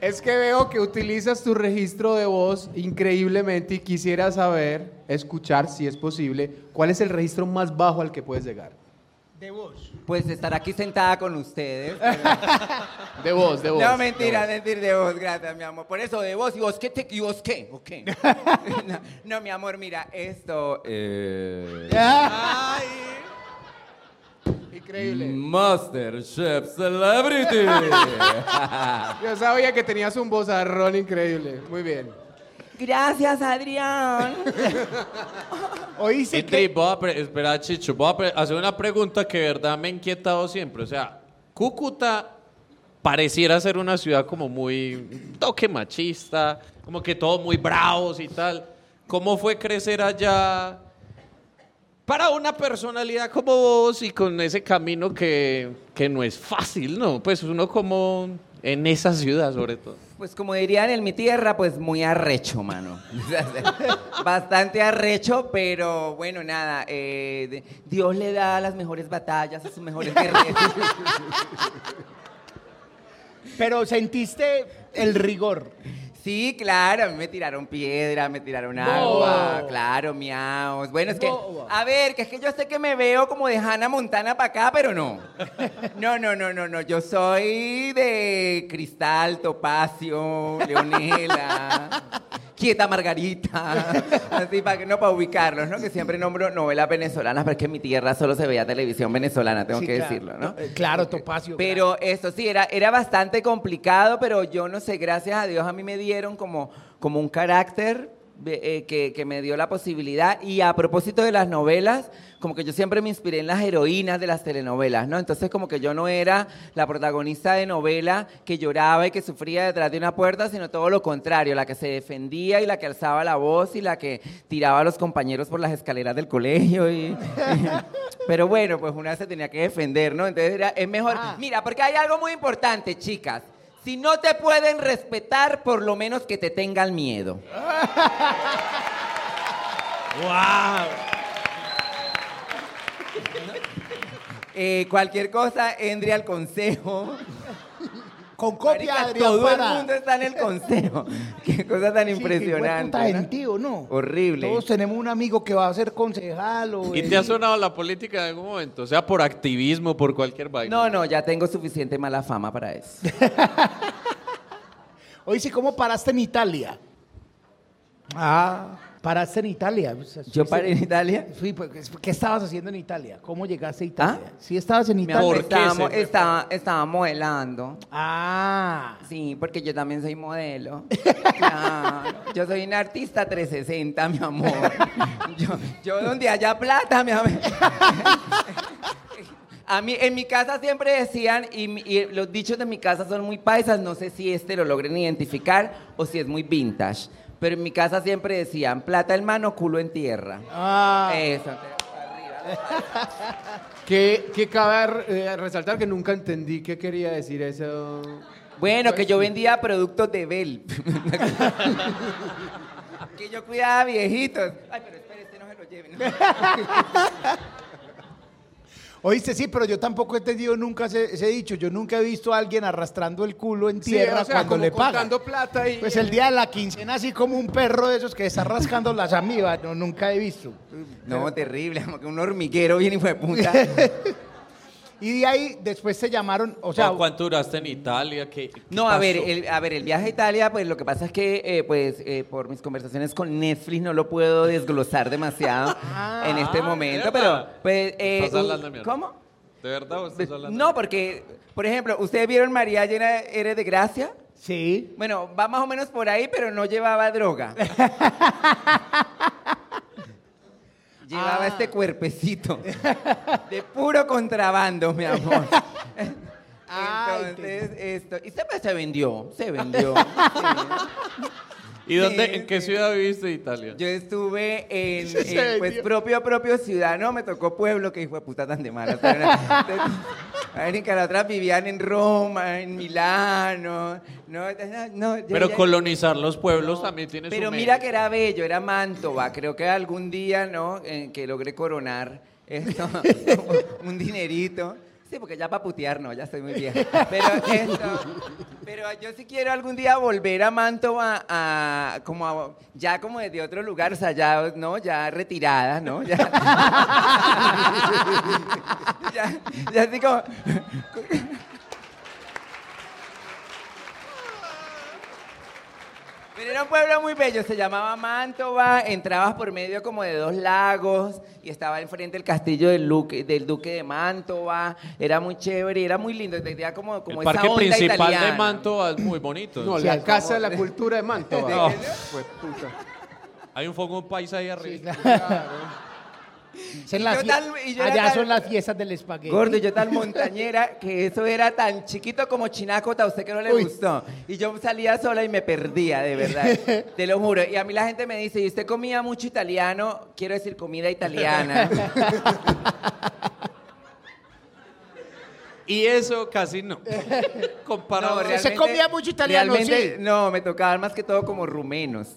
Es que veo que utilizas tu registro de voz increíblemente y quisiera saber, escuchar si es posible, cuál es el registro más bajo al que puedes llegar. De voz. Pues estar aquí sentada con ustedes. De voz, de voz. No, de mentira, voz. decir de vos, gracias, mi amor. Por eso, de vos, y vos qué, te, y vos qué, ok. no, no, mi amor, mira, esto. Eh, Increíble. Masterchef Celebrity. Yo sabía que tenías un vozarrón increíble. Muy bien. gracias, Adrián. Oíste que... voy a pre- espera, Chicho, voy a pre- hacer una pregunta que de verdad me ha inquietado siempre. O sea, Cúcuta pareciera ser una ciudad como muy toque machista, como que todos muy bravos y tal. ¿Cómo fue crecer allá para una personalidad como vos y con ese camino que, que no es fácil, ¿no? Pues uno como en esa ciudad sobre todo. Pues como dirían en mi tierra, pues muy arrecho, mano. Bastante arrecho, pero bueno, nada. eh, de- Dios le da las mejores batallas a sus mejores guerreros. Pero sentiste el rigor. Sí, claro, a mí me tiraron piedra, me tiraron agua, claro, miaos. Bueno, es que, a ver, que es que yo sé que me veo como de Hannah Montana para acá, pero no. No, no, no, no, no, yo soy de Cristal, Topacio, Leonela, Quieta Margarita, así para que no para ubicarlos, ¿no? Que siempre nombro novelas venezolanas, pero es que en mi tierra solo se veía televisión venezolana, tengo Sí, que claro. decirlo, ¿no? Eh, Claro, Topacio. Pero eso sí, era, era bastante complicado, pero yo no sé, gracias a Dios a mí me dieron como, como un carácter eh, que, que me dio la posibilidad. Y a propósito de las novelas, como que yo siempre me inspiré en las heroínas de las telenovelas, ¿no? Entonces como que yo no era la protagonista de novela que lloraba y que sufría detrás de una puerta, sino todo lo contrario, la que se defendía y la que alzaba la voz y la que tiraba a los compañeros por las escaleras del colegio. Y, pero bueno, pues una se tenía que defender, ¿no? Entonces era, es mejor. Mira, porque hay algo muy importante, chicas. Si no te pueden respetar, por lo menos que te tengan miedo. Eh, cualquier cosa, entre al consejo. Con copia, Marica, Adrián todo el mundo está en el consejo. Qué cosa tan Sí, impresionante. hueputa ¿no? gentío, ¿no? Horrible. Todos tenemos un amigo que va a ser concejal o... ¿Y te ha sonado la política en algún momento? O sea, por activismo, por cualquier vaina. No, no, ya tengo suficiente mala fama para eso. Oíste, ¿cómo paraste en Italia? Ah, paraste en Italia. Yo paré en Italia. Sí, pues, ¿qué estabas haciendo en Italia? ¿Cómo llegaste a Italia? ¿Ah? Sí, estabas en Italia. amor, ¿Por qué estábamos, estaba- estábamos modelando. Ah, Sí, porque yo también soy modelo. Claro. Yo soy una artista 360, mi amor. Yo, yo donde haya plata, mi amor. A mí, en mi casa siempre decían, y, y los dichos de mi casa son muy paisas, no sé si este lo logren identificar o si es muy vintage, pero en mi casa siempre decían, plata en mano, culo en tierra. ah. Eso, Que, que cabe eh, resaltar que nunca entendí qué quería decir eso. Bueno, que yo vendía productos de Bell. que yo cuidaba viejitos. Ay, pero espere, este no se lo lleven. Oíste, sí, pero yo tampoco he entendido nunca ese, ese dicho. Yo nunca he visto a alguien arrastrando el culo en Sí, tierra o sea, cuando como le pagan. plata y... Pues el día de la quincena, así como un perro de esos que está rascando las amibas, no, nunca he visto. No, terrible, como que un hormiguero bien hijo de puta. Y de ahí después se llamaron, o sea, ¿Cuánto duraste en Italia? ¿Qué, qué No, a ver, el, a ver, el viaje a Italia, pues lo que pasa es que, eh, pues, eh, por mis conversaciones con Netflix no lo puedo desglosar demasiado en este Ah, momento, pero, pues, eh, ¿Estás hablando de? ¿Cómo? ¿De verdad o estás hablando? No, porque, por ejemplo, ¿ustedes vieron María llena eres de gracia? sí. Bueno, va más o menos por ahí, pero no llevaba droga. llevaba Ah. este cuerpecito de puro contrabando, mi amor. Ay, Entonces, esto. Y se, se vendió, se vendió. sí. ¿Y dónde, Sí, en qué ciudad viviste de Italia? Yo estuve en, pues, propio, propio ciudad, no, me tocó pueblo, que hijo de puta tan de mala. pero en otras vivían en Roma, en Milano, no, no, Pero ya- colonizar los pueblos también tiene su pero mérito. mira que era bello, era Mantova. Creo que algún día, ¿no? En que logré coronar esto, un dinerito. Sí, porque ya para putear no, ya estoy muy vieja. Pero esto, pero yo sí quiero algún día volver a Mantova a, como a- ya como desde otro lugar, o sea, ya, ¿no? Ya retirada, ¿no? Ya, ya, ya así como, era un pueblo muy bello, se llamaba Mantova, entrabas por medio como de dos lagos y estaba enfrente el castillo del, duque- del duque de Mantova, era muy chévere, era muy lindo, tenía como, como el esa parque onda principal italiana. de Mantova es muy bonito. No, Sí, la Casa de la Cultura de Mantova. No. Fue puta. Hay un foco paisa ahí arriba. En Y las yo fie- tal- y yo era allá tal- son las fiestas del espagueti. Gordo, y yo tan montañera que eso era tan chiquito como Chinacota, a usted que no le Uy. gustó. Y yo salía sola y me perdía, de verdad. Te lo juro. Y a mí la gente me dice, ¿y usted comía mucho italiano? Quiero decir, comida italiana. Y eso casi no. Comparado. No, Se realmente- comía mucho italiano, realmente, sí. No, me tocaban más que todo como rumenos.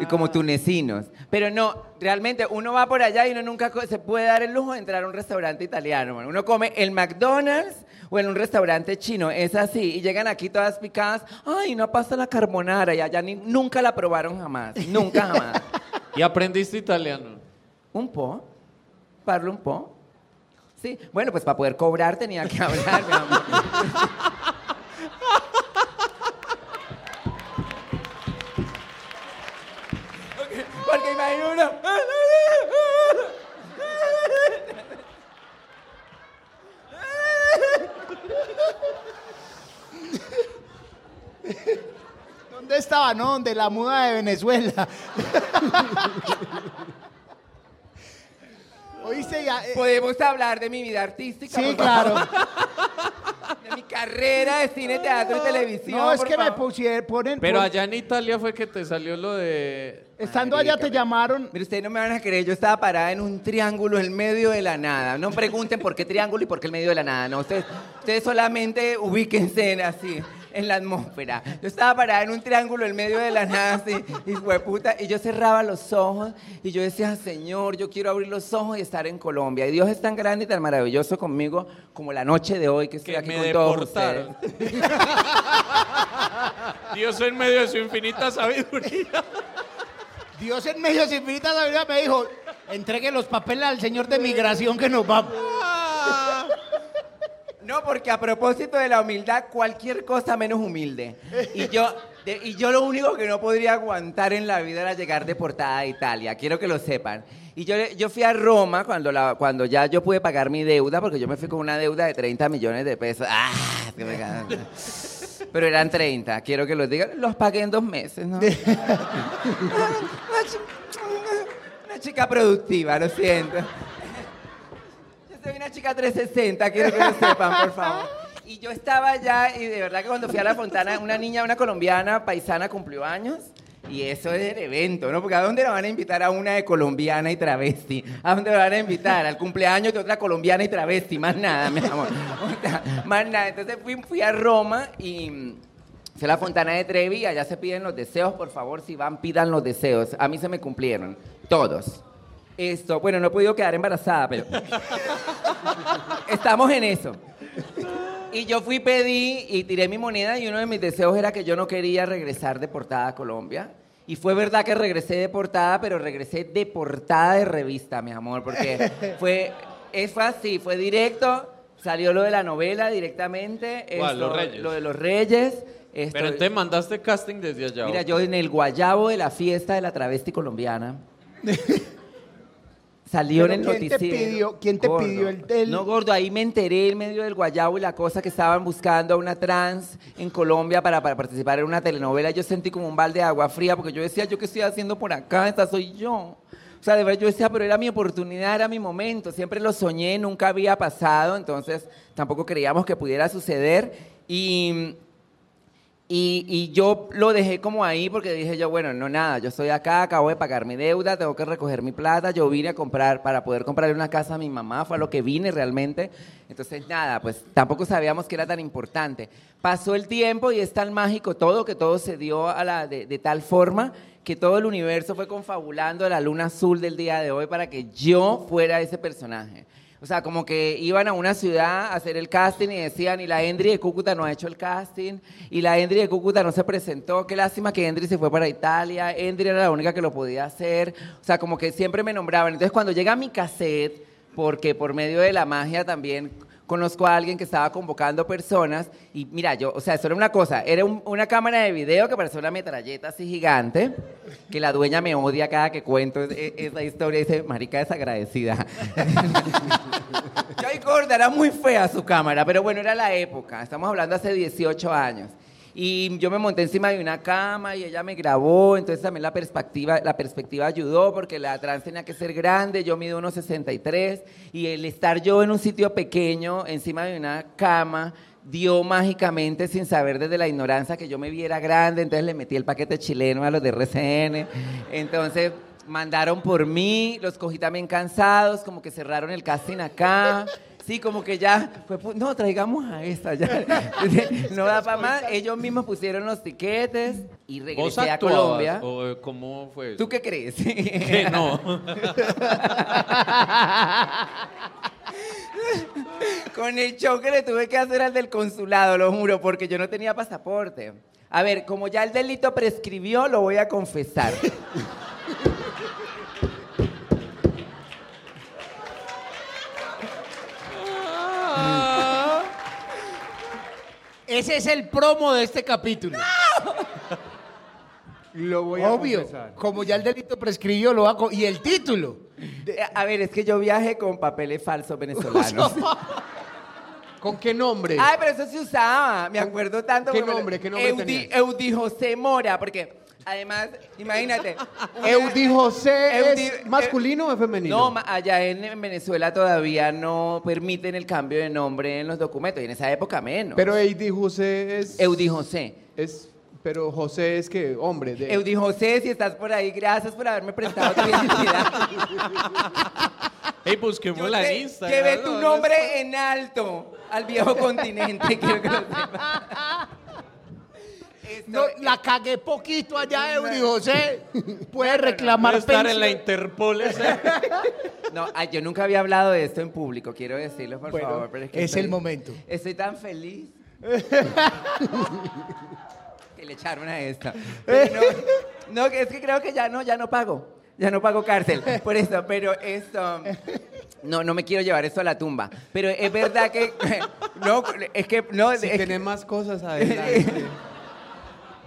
Y Ah. como tunecinos. Pero no, realmente uno va por allá y uno nunca se puede dar el lujo de entrar a un restaurante italiano. Uno come el McDonald's o en un restaurante chino. Es así. Y llegan aquí todas picadas. Ay, una pasta a la carbonara. Y allá ni- nunca la probaron jamás. Nunca jamás. ¿Y aprendiste italiano? un po. Parlo un po. Sí. Bueno, pues para poder cobrar tenía que hablar, mi amor. ¿Dónde estaba? No, donde la muda de Venezuela. ¿Oíste? Ya, eh, Podemos hablar de mi vida artística. sí, por favor? claro. Carrera de cine, teatro y televisión. No, es por que me pusieron, ponen... Pero allá en Italia fue que te salió lo de... Estando allá te llamaron... Mire, ustedes no me van a creer, yo estaba parada en un triángulo en medio de la nada. No pregunten por qué triángulo y por qué el medio de la nada. No, ustedes, ustedes solamente ubíquense en así, en la atmósfera. Yo estaba parada en un triángulo en medio de la nada, así, y fue puta, y yo cerraba los ojos y yo decía, Señor, yo quiero abrir los ojos y estar en Colombia. Y Dios es tan grande y tan maravilloso conmigo como la noche de hoy que estoy Que aquí me con todos ustedes. Dios en medio de su infinita sabiduría. Dios en medio de su infinita sabiduría me dijo, entregue los papeles al señor de migración que nos vamos. No, porque a propósito de la humildad, cualquier cosa menos humilde. Y yo, de- y yo lo único que no podría aguantar en la vida era llegar deportada a Italia. Quiero que lo sepan. Y yo, yo fui a Roma cuando, la, cuando ya yo pude pagar mi deuda, porque yo me fui con una deuda de 30 millones de pesos. ¡Ah! que me. Pero eran 30, quiero que los digan. Los pagué en dos meses, ¿no? Chi- Una chica productiva, lo siento. Soy una chica 360, quiero que lo sepan, por favor. Y yo estaba allá, y de verdad que cuando fui a la fontana, una niña, una colombiana paisana cumplió años. Y eso es el evento, ¿no? Porque ¿a dónde la van a invitar a una de colombiana y travesti? ¿A dónde la van a invitar? Al cumpleaños de otra colombiana y travesti, más nada, mi amor. Más nada. Entonces fui, fui a Roma y fui a la Fontana de Trevi, allá se piden los deseos, por favor, si van, pidan los deseos. A mí se me cumplieron, todos. Esto, bueno, no he podido quedar embarazada, pero estamos en eso. Y yo fui, pedí y tiré mi moneda y uno de mis deseos era que yo no quería regresar deportada a Colombia. Y fue verdad que regresé deportada, pero regresé deportada de revista, mi amor, porque fue, es fue así, fue directo, salió lo de la novela directamente. ¿Cuál? esto, Los Reyes. Lo de los Reyes. esto- Pero te mandaste casting desde allá. Mira, yo en el guayabo de la fiesta de la travesti colombiana. Salió en el ¿quién te pidió- quién te Gordo. pidió el- el- No, gordo, ahí me enteré en medio del guayabo y la cosa que estaban buscando a una trans en Colombia para, para participar en una telenovela. Yo sentí como un balde de agua fría porque yo decía, ¿yo qué estoy haciendo por acá? Esta soy yo. O sea, de verdad yo decía, pero era mi oportunidad, era mi momento. Siempre lo soñé, nunca había pasado, entonces tampoco creíamos que pudiera suceder. Y y, y yo lo dejé como ahí porque dije yo, bueno, no nada, yo estoy acá, acabo de pagar mi deuda, tengo que recoger mi plata, yo vine a comprar, para poder comprarle una casa a mi mamá, fue a lo que vine realmente. Entonces, nada, pues tampoco sabíamos que era tan importante. Pasó el tiempo y es tan mágico todo que todo se dio a la, de, de tal forma que todo el universo fue confabulando la luna azul del día de hoy para que yo fuera ese personaje. O sea, como que iban a una ciudad a hacer el casting y decían, y la Endri de Cúcuta no ha hecho el casting, y la Endri de Cúcuta no se presentó, qué lástima que Endri se fue para Italia, Endri era la única que lo podía hacer, o sea, como que siempre me nombraban. Entonces, cuando llega mi cassette, porque por medio de la magia también conozco a alguien que estaba convocando personas, y mira, yo, o sea, eso era una cosa, era un- una cámara de video que parecía una metralleta así gigante, que la dueña me odia cada que cuento e- esa historia, dice, marica desagradecida. Ay, gorda, era muy fea su cámara, pero bueno, era la época. Estamos hablando hace 18 años. Y yo me monté encima de una cama y ella me grabó, entonces también la perspectiva, la perspectiva ayudó porque la trans tenía que ser grande, yo mido unos 63 y el estar yo en un sitio pequeño encima de una cama dio mágicamente sin saber desde la ignorancia que yo me viera grande, entonces le metí el paquete chileno a los de RCN, entonces mandaron por mí, los cogí también cansados, como que cerraron el casting acá. Sí, como que ya, fue no, traigamos a esta ya. No da para más. Ellos mismos pusieron los tiquetes y ¿Vos regresé a actuabas Colombia. ¿O eh, cómo fue eso? ¿Tú qué crees? Que no. Con el show que le tuve que hacer al del consulado, lo juro, porque yo no tenía pasaporte. A ver, como ya el delito prescribió, lo voy a confesar. Ese es el promo de este capítulo. Lo voy a Obvio. confesar. Como ya el delito prescribió, lo co- Y el título. A ver, es que yo viajé con papeles falsos venezolanos. ¿Con qué nombre? Ay, pero eso se usaba. Me acuerdo tanto. ¿Qué porque me lo- nombre? ¿Qué nombre Eudi, tenías? Eudi José Mora, porque además, imagínate. una- Eudi José Eudi- es masculino o es femenino? No, ma- allá en, en Venezuela todavía no permiten el cambio de nombre en los documentos, y en esa época menos. Pero Eudi José es. Eudi José. Es, pero José es que hombre. De, Eudi José, si estás por ahí, gracias por haberme prestado tu identidad. Hey, busquémosla Yo en te- Instagram. Llevé ¿no? tu ¿Dónde nombre en alto al viejo continente, quiero que lo sepas. Esto- No, la cagué poquito allá, Eudi José. Puede reclamar Puede estar en la. Interpol. ese. No, ay, yo nunca había hablado de esto en público, quiero decirlo, por Bueno, favor. Pero es, que es estoy- el momento. Estoy tan feliz. que le echaron a esta. Pero no, no, que es que creo que ya no, ya no pago. Ya no pago cárcel por eso, pero esto... No, no me quiero llevar esto a la tumba. Pero es verdad que... No, es que... No, Si es que- tenés más cosas adelante.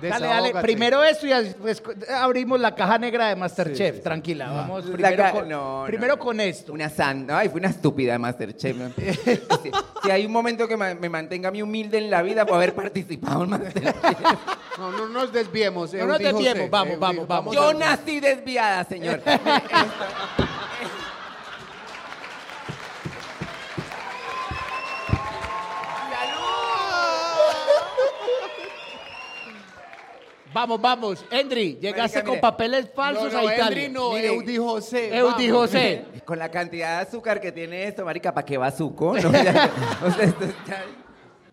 Dale, dale. Primero esto y después abrimos la caja negra de Masterchef. Sí, sí. Tranquila, vamos primero, ca- con, no, primero no. con esto. Una santa. Ay, fue una estúpida de Masterchef. si, si hay un momento que me mantenga a mí humilde en la vida, puedo haber participado en Masterchef. No, no nos desviemos. No nos Eudi José. desviemos, vamos, Eudi, vamos, vamos. Yo nací desviada, señor. Vamos, vamos. Endri, llegaste Marica, con mire. papeles falsos no, a no, Italia. Henry no, Mire. Eudi José. Eudi vamos. José. Con la cantidad de azúcar que tiene esto, marica, ¿para qué va azúcar? No, ya- o sea, esto está-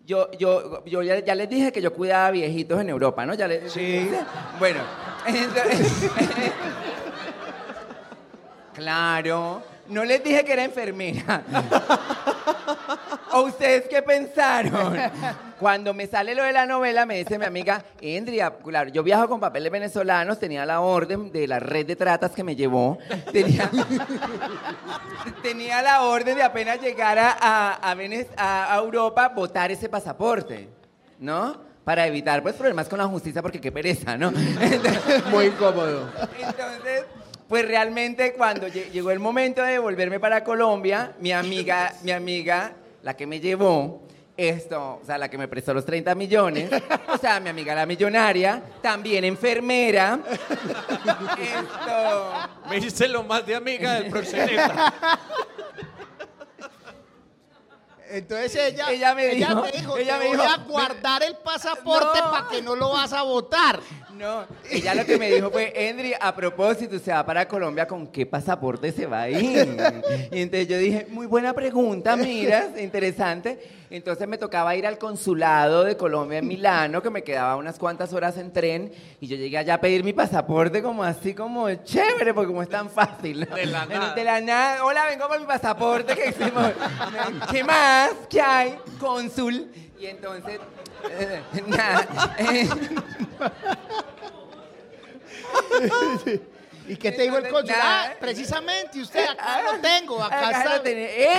yo, yo, yo ya, ya les dije que yo cuidaba viejitos en Europa, ¿no? Ya les, Sí. Bueno, entonces- claro, no les dije que era enfermera. ¿O ustedes qué pensaron? Cuando me sale lo de la novela, me dice mi amiga, Endria, claro, yo viajo con papeles venezolanos, tenía la orden de la red de tratas que me llevó, tenía, tenía la orden de apenas llegar a, a, a Venez- a- a Europa, votar ese pasaporte, ¿no? Para evitar pues problemas con la justicia, porque qué pereza, ¿no? Entonces, Muy incómodo. entonces, pues realmente cuando lle- llegó el momento de volverme para Colombia, mi amiga, mi amiga, la que me llevó, esto, o sea, la que me prestó los 30 millones, o sea, mi amiga la millonaria, también enfermera, esto, Me hice lo más de amiga del proxeneta. Entonces ella, Ella me dijo- dijo, ella "Te me voy dijo, a guardar el pasaporte No. para que no lo vas a votar. No, ella lo que me dijo fue, Endri, a propósito, se va para Colombia, ¿con qué pasaporte se va a ir? Y entonces yo dije, muy buena pregunta, mira, interesante. Entonces me tocaba ir al consulado de Colombia en Milano, que me quedaba unas cuantas horas en tren, y yo llegué allá a pedir mi pasaporte como así, como chévere, porque como es tan fácil. ¿no? De la nada. De la nada, hola, vengo por mi pasaporte, ¿qué hicimos? ¿Qué más? ¿Qué hay? Cónsul. Y entonces, eh, nada. eh, ¿Y qué te dijo el nada. Ah, precisamente usted, acá lo tengo, acá, Acá está.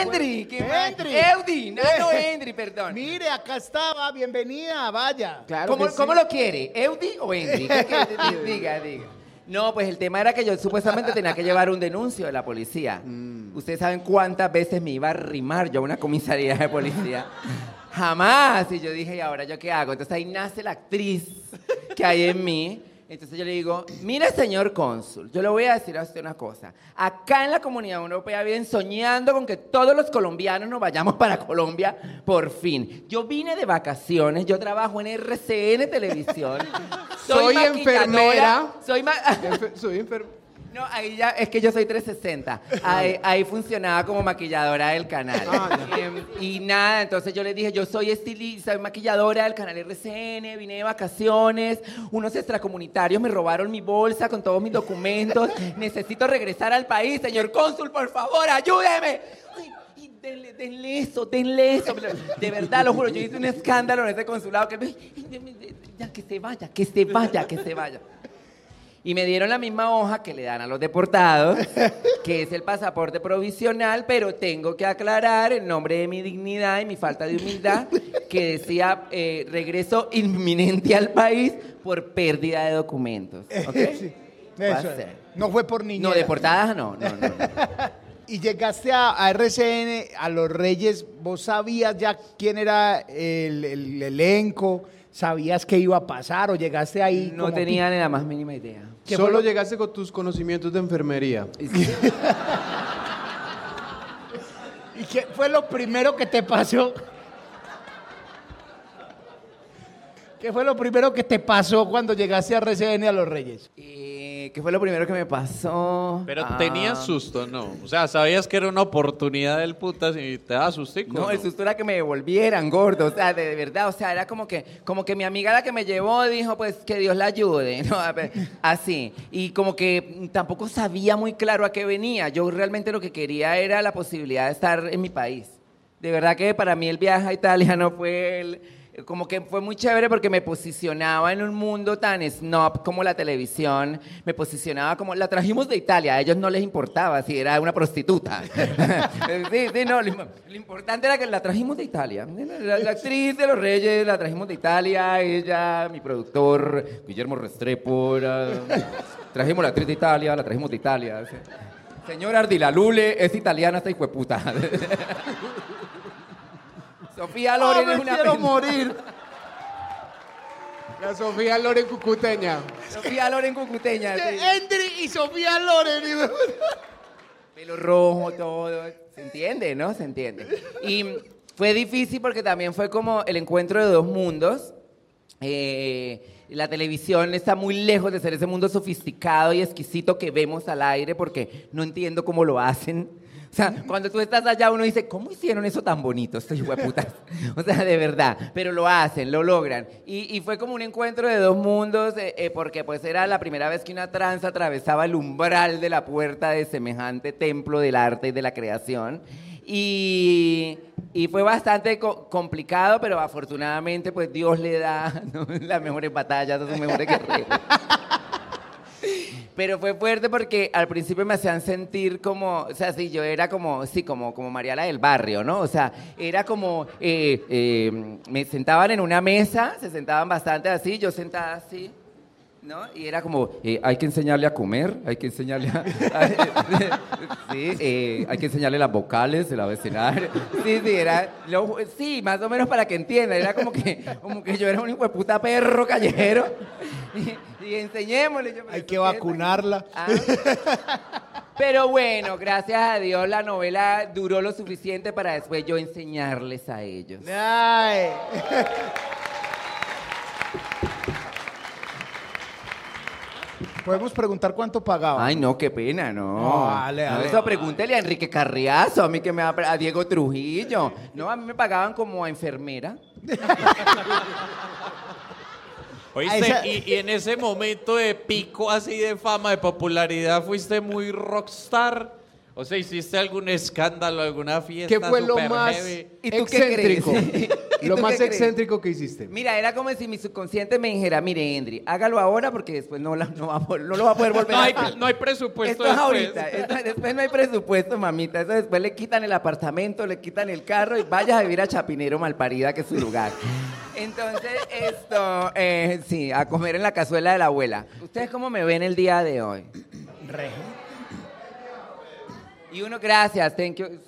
Endri, ¿qué? Endri. Eudi, no, no, Endri, perdón. Mire, acá estaba, bienvenida, vaya. Claro ¿Cómo, sí. cómo lo quiere? ¿Eudi o Endri? ¿Qué diga, diga. No, pues el tema era que yo supuestamente tenía que llevar un denuncio de la policía. Ustedes saben cuántas veces me iba a rimar yo a una comisaría de policía. Jamás. Y yo dije, ¿y ahora yo qué hago? Entonces ahí nace la actriz que hay en mí. Entonces yo le digo, mire señor cónsul, yo le voy a decir a usted una cosa. Acá en la comunidad europea vienen soñando con que todos los colombianos nos vayamos para Colombia por fin. Yo vine de vacaciones, yo trabajo en RCN Televisión. Soy maquilladora, enfermera. Soy ma- Enfer- Soy enfermo. No, ahí ya, es que yo soy 360. Ahí, ahí funcionaba como maquilladora del canal. Ah, Em, y nada, entonces yo le dije, yo soy estilista, soy maquilladora del canal RCN, vine de vacaciones, unos extracomunitarios me robaron mi bolsa con todos mis documentos, necesito regresar al país, señor cónsul, por favor, ayúdeme. Ay, y denle, denle eso, denle eso. De verdad, lo juro, yo hice un escándalo en ese consulado que me- ya que se vaya, que se vaya, que se vaya. Y me dieron la misma hoja que le dan a los deportados, que es el pasaporte provisional, pero tengo que aclarar en nombre de mi dignidad y mi falta de humildad que decía eh, regreso inminente al país por pérdida de documentos. ¿ok? Sí, eso, no fue por niñera. No, deportadas no, no, no. no. Y llegaste a, a RCN, a Los Reyes, ¿vos sabías ya quién era el, el elenco? ¿Sabías qué iba a pasar o llegaste ahí? No como tenía ni la más mínima idea. ¿Qué fue Solo lo- llegaste con tus conocimientos de enfermería. ¿Y qué fue lo primero que te pasó? ¿Qué fue lo primero que te pasó cuando llegaste a RCN a Los Reyes? Eh, ¿Qué fue lo primero que me pasó? Pero Ah. tenías susto, ¿no? O sea, sabías que era una oportunidad del putas y te daba sustico. No, el susto era que me devolvieran, gordo, o sea, de, verdad, o sea, era como que, como que mi amiga la que me llevó dijo, pues, que Dios la ayude, ¿no? Así, y como que tampoco sabía muy claro a qué venía, yo realmente lo que quería era la posibilidad de estar en mi país. De verdad que para mí el viaje a Italia no fue el- como que fue muy chévere porque me posicionaba en un mundo tan snob como la televisión, me posicionaba como, la trajimos de Italia, a ellos no les importaba si era una prostituta. sí, sí, no, lo, importante era que la trajimos de Italia. La, actriz de los Reyes la trajimos de Italia, ella, mi productor, Guillermo Restrepo, trajimos la actriz de Italia, la trajimos de Italia. Señora Ardilalule es italiana esta hijo de puta. Sofía Loren Ah, es una quiero morir. La Sofía Loren Cucuteña. Sofía Loren cucuteña. sí. Endri y Sofía Loren. Pelo rojo, todo. Se entiende, ¿no? Se entiende. Y fue difícil porque también fue como el encuentro de dos mundos. Eh, la televisión está muy lejos de ser ese mundo sofisticado y exquisito que vemos al aire porque no entiendo cómo lo hacen. O sea, cuando tú estás allá uno dice, ¿cómo hicieron eso tan bonito estos hueputas? O sea, de verdad, pero lo hacen, lo logran. Y, y fue como un encuentro de dos mundos eh, eh, porque pues era la primera vez que una trans atravesaba el umbral de la puerta de semejante templo del arte y de la creación. Y, y fue bastante co- complicado, pero afortunadamente pues Dios le da ¿no? las mejores batallas a sus mejores guerreros. Pero fue fuerte porque al principio me hacían sentir como, o sea, sí, yo era como, sí, como, como Mariala del barrio, ¿no? O sea, era como, eh, eh, me sentaban en una mesa, se sentaban bastante así, yo sentada así, ¿no? Y era como, eh, hay que enseñarle a comer, hay que enseñarle a... sí, eh, hay que enseñarle las vocales, el abecedario. Sí, sí, era, lo- sí, más o menos para que entienda, era como que, como que yo era un hijo de puta perro callejero. Y, y enseñémosle. yo, Hay ¿eso que vacunarla. Ah. Pero bueno, gracias a Dios la novela duró lo suficiente para después yo enseñarles a ellos. Ay. Podemos preguntar cuánto pagaba. Ay, no, qué pena, no. No, dale, eso pregúntele a Enrique Carriazo, a mí que me va a a Diego Trujillo. No, a mí me pagaban como a enfermera. Oíste, Esa- y, y en ese momento de pico así de fama, de popularidad, fuiste muy rockstar. O sea, ¿hiciste algún escándalo, alguna fiesta ¿Qué fue lo super más heavy? ¿Y tú qué excéntrico? crees? ¿Y lo tú más qué crees? excéntrico que hiciste. Mira, era como si mi subconsciente me dijera, mire, Endri, hágalo ahora porque después no, la- no, va a vol- no lo va a poder volver No a hay, hacer. no hay presupuesto Esto es después. ahorita, esto- después no hay presupuesto, mamita. Eso después le quitan el apartamento, le quitan el carro y vayas a vivir a Chapinero Malparida, que es su lugar. Entonces, esto, eh, sí, a comer en la cazuela de la abuela. ¿Ustedes cómo me ven el día de hoy? Y uno, gracias, thank you.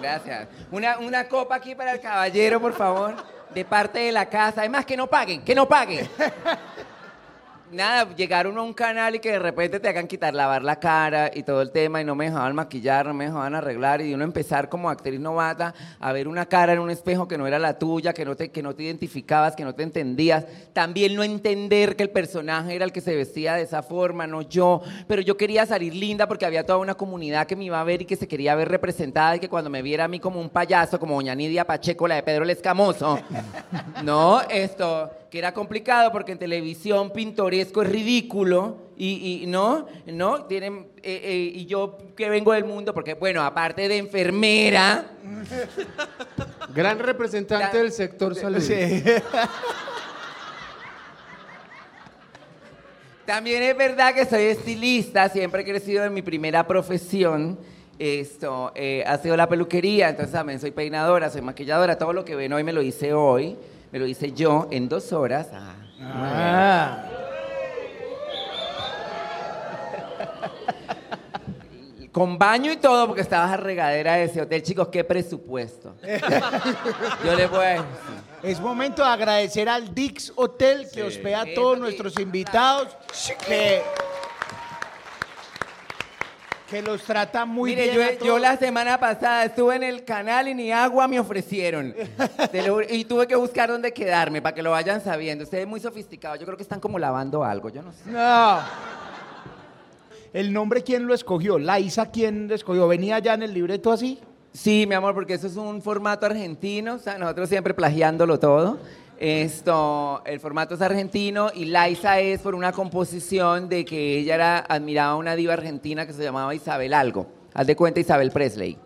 Gracias. Una, una copa aquí para el caballero, por favor, de parte de la casa. Además, que no paguen, que no paguen. Nada, llegaron a un canal y que de repente te hagan quitar, lavar la cara y todo el tema y no me dejaban maquillar, no me dejaban arreglar y uno empezar como actriz novata a ver una cara en un espejo que no era la tuya, que no te, que no te identificabas, que no te entendías. También no entender que el personaje era el que se vestía de esa forma, no yo. Pero yo quería salir linda porque había toda una comunidad que me iba a ver y que se quería ver representada y que cuando me viera a mí como un payaso, como doña Nidia Pacheco, la de Pedro el Escamoso. No, esto, que era complicado porque en televisión pintoresco es ridículo y, y no, no, tienen, eh, eh, y yo que vengo del mundo, porque bueno, aparte de enfermera, Gran representante del sector salud. Sí. también es verdad que soy estilista, siempre he crecido en mi primera profesión. Esto eh, ha sido la peluquería, entonces también soy peinadora, soy maquilladora, todo lo que ven hoy me lo hice hoy, me lo hice yo en dos horas. Ah. Ah. Con baño y todo, porque estabas a regadera de ese hotel. Chicos, qué presupuesto. Yo les voy a decir. Es momento de agradecer al Dix Hotel que hospeda a todos sí. nuestros invitados, que, que los trata muy Mire, bien. yo, a yo la semana pasada estuve en el canal y ni agua me ofrecieron. Lo y tuve que buscar dónde quedarme para que lo vayan sabiendo. Ustedes muy sofisticados. Yo creo que están como lavando algo. Yo no sé. No. El nombre, ¿quién lo escogió? Laisa, ¿quién lo escogió? ¿Venía ya en el libreto así? Sí, mi amor, porque eso es un formato argentino, o sea, nosotros siempre plagiándolo todo. Esto, el formato es argentino y Laisa es por una composición de que ella era, admiraba a una diva argentina que se llamaba Isabel Algo. Haz de cuenta Isabel Presley,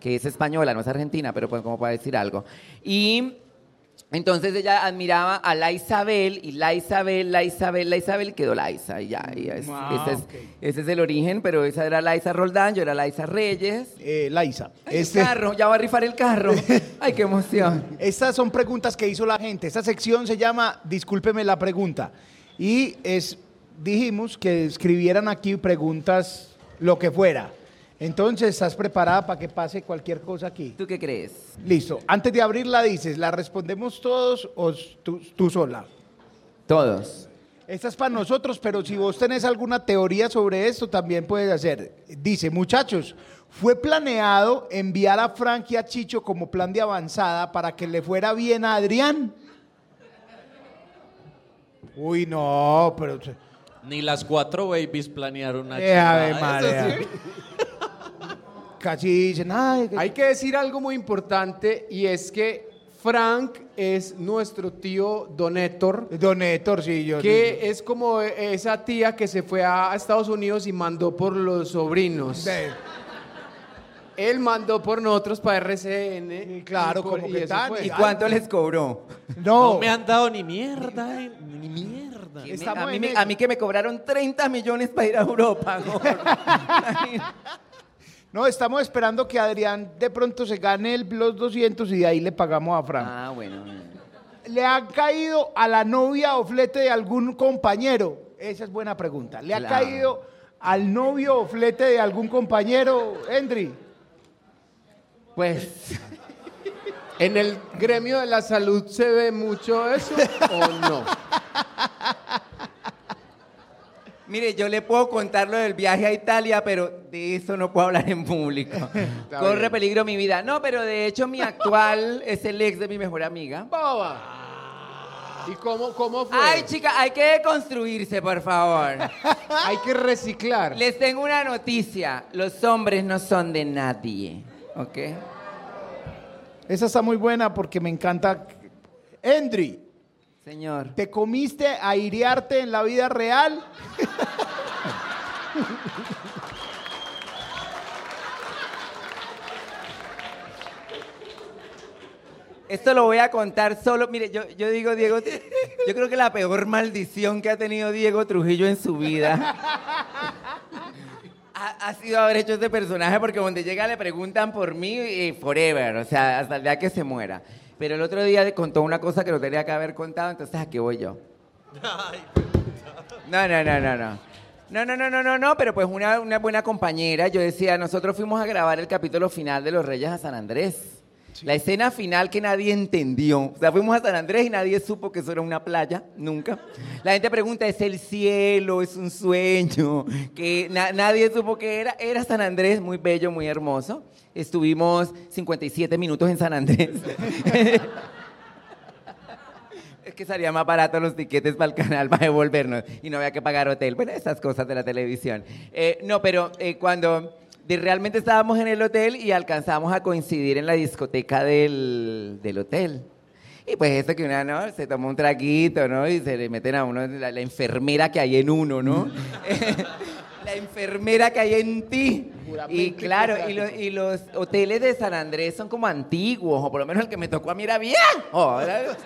que es española, no es argentina, pero pues como para decir algo. Y entonces ella admiraba a la Isabel y la Isabel, la Isabel, la Isabel quedó Laisa. Y ya, y es- Ah, ese, es, ok. ese es el origen, pero esa era Laisa Roldán, yo era Laisa Reyes. Eh. Ay, Este- El carro, ya va a rifar el carro. Ay, qué emoción. Estas son preguntas que hizo la gente. Esta sección se llama Discúlpeme la pregunta. Y es, dijimos que escribieran aquí preguntas, lo que fuera. Entonces, ¿estás preparada para que pase cualquier cosa aquí? ¿Tú qué crees? Listo. Antes de abrirla dices, ¿la respondemos todos o tú, tú sola? Todos. Esta es para nosotros, pero si vos tenés alguna teoría sobre esto, también puedes hacer. Dice, muchachos, fue planeado enviar a Frank y a Chicho como plan de avanzada para que le fuera bien a Adrián. Uy, no, pero... Ni las cuatro babies planearon una Eh. Casi dicen, ay, que- Hay que decir algo muy importante y es que Frank es nuestro tío Don Héctor, Don Héctor, sí, yo... que es como esa tía que se fue a Estados Unidos y mandó por los sobrinos. Sí. Él mandó por nosotros para RCN. Claro, y por- como y que tan-. ¿Y cuánto les cobró? No, No me han dado ni mierda, eh, ni mierda. Me- a, mí, me- a mí que me cobraron 30 millones para ir a Europa. no, estamos esperando que Adrián de pronto se gane el, los 200 y de ahí le pagamos a Frank. ah, bueno. ¿Le han caído a la novia o flete de algún compañero? Esa es buena pregunta. ¿Le ha Claro. caído al novio o flete de algún compañero, Endry? Pues, ¿En el gremio de la salud se ve mucho eso o no? mire, yo le puedo contar lo del viaje a Italia, pero de eso no puedo hablar en público. Corre bien. peligro mi vida. No, pero de hecho mi actual es el ex de mi mejor amiga. Boba. ¿Y cómo, cómo fue? Ay, chica, hay que deconstruirse, por favor. Hay que reciclar. Les tengo una noticia. Los hombres no son de nadie, ¿ok? Esa está muy buena porque me encanta. Endry, Señor. ¿te comiste a iriarte en la vida real? Esto lo voy a contar solo. Mire, yo, yo digo, Diego, yo creo que la peor maldición que ha tenido Diego Trujillo en su vida ha, ha sido haber hecho este personaje porque donde llega le preguntan por mí y forever, o sea, hasta el día que se muera. Pero el otro día contó una cosa que no tenía que haber contado, entonces ¿a qué voy yo? No, no, no, no, no. No, no, no, no, no, no, pero pues una, una buena compañera. Yo decía, nosotros fuimos a grabar el capítulo final de Los Reyes a San Andrés. La escena final que nadie entendió. O sea, fuimos a San Andrés y nadie supo que eso era una playa, nunca. La gente pregunta, ¿es el cielo? ¿Es un sueño? Que na- nadie supo que era. Era San Andrés, muy bello, muy hermoso. Estuvimos 57 minutos en San Andrés. Es que salía más barato los tiquetes para el canal para devolvernos y no había que pagar hotel. Bueno, esas cosas de la televisión. Eh, no, pero eh, cuando de- realmente estábamos en el hotel y alcanzamos a coincidir en la discoteca del, del hotel. Y pues eso que una, ¿no? Se toma un traguito, ¿no? Y se le meten a uno la, la enfermera que hay en uno, ¿no? la enfermera que hay en ti. Y claro, y, lo- y los hoteles de San Andrés son como antiguos, o por lo menos el que me tocó a mí era viejo. Era-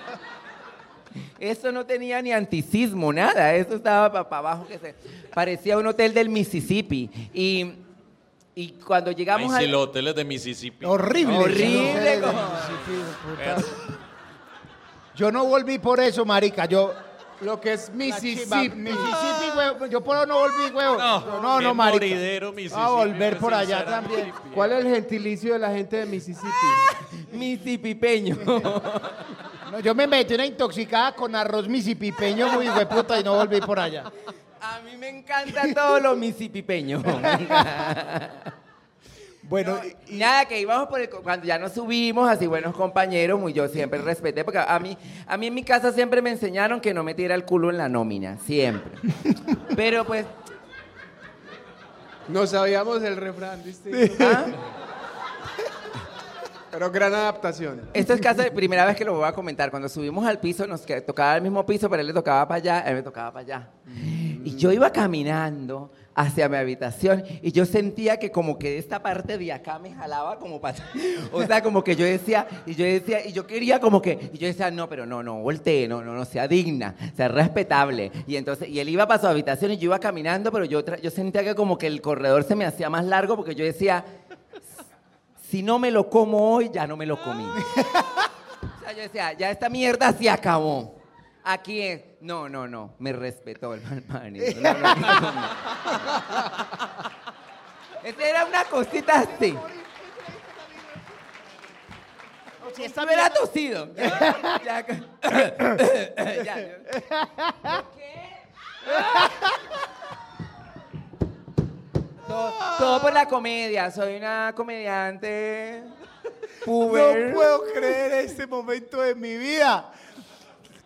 eso no tenía ni anticismo, nada. Eso estaba para abajo que se parecía un hotel del Mississippi. Y, y cuando Ay, llegamos sí, al los hoteles de Mississippi. Horrible. horrible, Yo no- como- Yo no volví por eso, marica. Yo. Lo que es Mississippi, Mississippi. Huevo. Yo por eso no volví, huevo. No, no, no, marica. moridero, Mississippi, A volver por allá también. ¿Cuál es el gentilicio de la gente de Mississippi? Mississippipeño. No, yo me metí una intoxicada con arroz misipipeño muy hueputa y no volví por allá. A mí me encanta todo lo mississippipeño. Bueno, Y nada, que íbamos por el, cuando ya nos subimos, así buenos compañeros, muy yo siempre respeté, porque a mí, a mí en mi casa siempre me enseñaron que no metiera el culo en la nómina, siempre. Pero pues, No sabíamos el refrán, distinto. ¿ah? Pero gran adaptación. esto es caso de primera vez que lo voy a comentar. Cuando subimos al piso, nos tocaba el mismo piso, pero él le tocaba para allá, él me tocaba para allá. Y yo iba caminando hacia mi habitación y yo sentía que como que esta parte de acá me jalaba como para... O sea, como que yo decía, y yo decía, y yo quería como que, y yo decía, no, pero no, no, voltee, no, no, no, sea digna, sea respetable. Y entonces, y él iba para su habitación y yo iba caminando, pero yo, yo sentía que como que el corredor se me hacía más largo porque yo decía, si no me lo como hoy, ya no me lo comí. O sea, yo decía, ya esta mierda se acabó. Aquí es. No, no, no. Me respetó el mal. No, no, no, no. Esa era una cosita así. si Esta me era tosido. Ya, ya, ya. Todo, todo por la comedia. Soy una comediante. Puber. no puedo creer este momento de mi vida.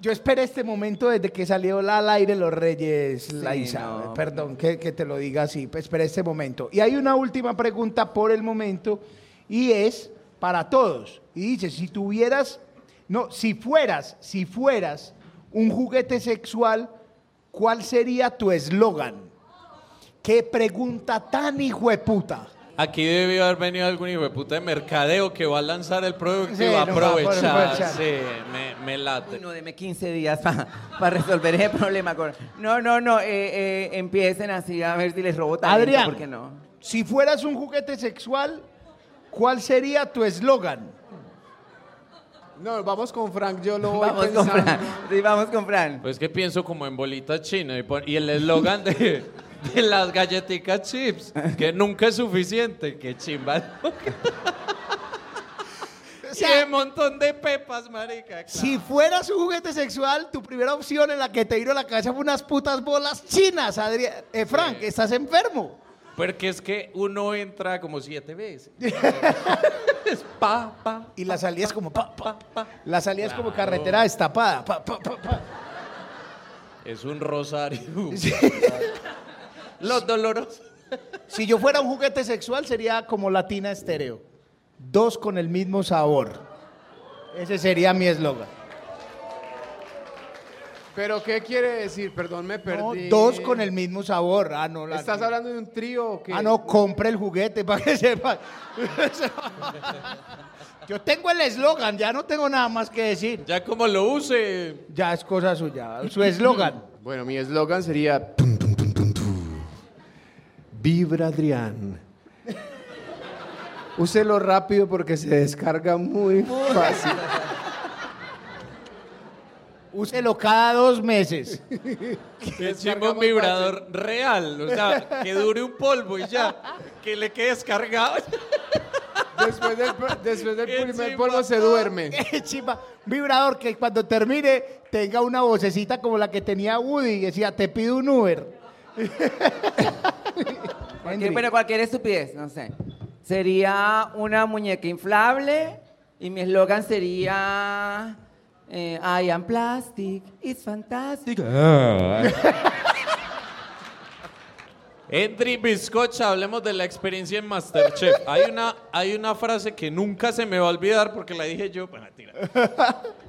Yo esperé este momento desde que salió la al aire Los Reyes, no, Perdón que, que te lo diga así, pues esperé este momento. Y hay una última pregunta por el momento y es para todos. Y dice, si tuvieras, no, si fueras, si fueras un juguete sexual, ¿cuál sería tu eslogan? Qué pregunta tan hijo de puta. Aquí debió haber venido algún hijo de puta de mercadeo que va a lanzar el producto Sí, y va a no va a aprovechar. aprovechar. Sí, me, me late. Uy, no, deme 15 días para resolver ese problema. Con... No, no, no, eh, eh, empiecen así a ver si les robo talento, Adrián, ¿por qué no? si fueras un juguete sexual, ¿cuál sería tu eslogan? No, vamos con Frank, yo lo voy Vamos con pensando. Fran. Sí, vamos con Fran. Pues que pienso como en bolita china y, pon- y el eslogan de, de las galletitas chips, que nunca es suficiente, que chimba. y un montón de pepas, marica. claro. Si fueras un juguete sexual, tu primera opción en la que te vino a la cabeza fue unas putas bolas chinas, Adrián. Eh, Frank, estás enfermo. Porque es que uno entra como siete veces. es pa, pa. Y la salida es como pa, pa. pa. La salida es como carretera destapada. pa, pa, pa, pa. Es un rosario. Los dolorosos. Si yo fuera un juguete sexual, sería como latina estéreo. Dos con el mismo sabor. Ese sería mi eslogan. Pero ¿qué quiere decir? Perdón, me No, perdí. dos con el mismo sabor. Ah, no, la- ¿Estás hablando de un trío o qué? Ah, no, compre el juguete para que sepa. Yo tengo el eslogan, ya no tengo nada más que decir. Ya como lo use. Ya es cosa suya. Su eslogan. Bueno, mi eslogan sería... Vibra Adrián. Úselo rápido porque se descarga muy fácil. Úselo cada dos meses. Que chimba un vibrador real. O sea, que dure un polvo y ya. Que le quede descargado. Después del, después primer chimba. polvo se duerme. Qué chimba. Un vibrador que cuando termine tenga una vocecita como la que tenía Woody y decía, te pido un Uber. Cualquier, bueno, cualquier estupidez, no sé. Sería una muñeca inflable y mi eslogan sería eh, I am plastic, it's fantastic. Endri Bizcocha, hablemos de la experiencia en Masterchef. Hay una, hay una frase que nunca se me va a olvidar porque la dije yo. Bueno, mentira.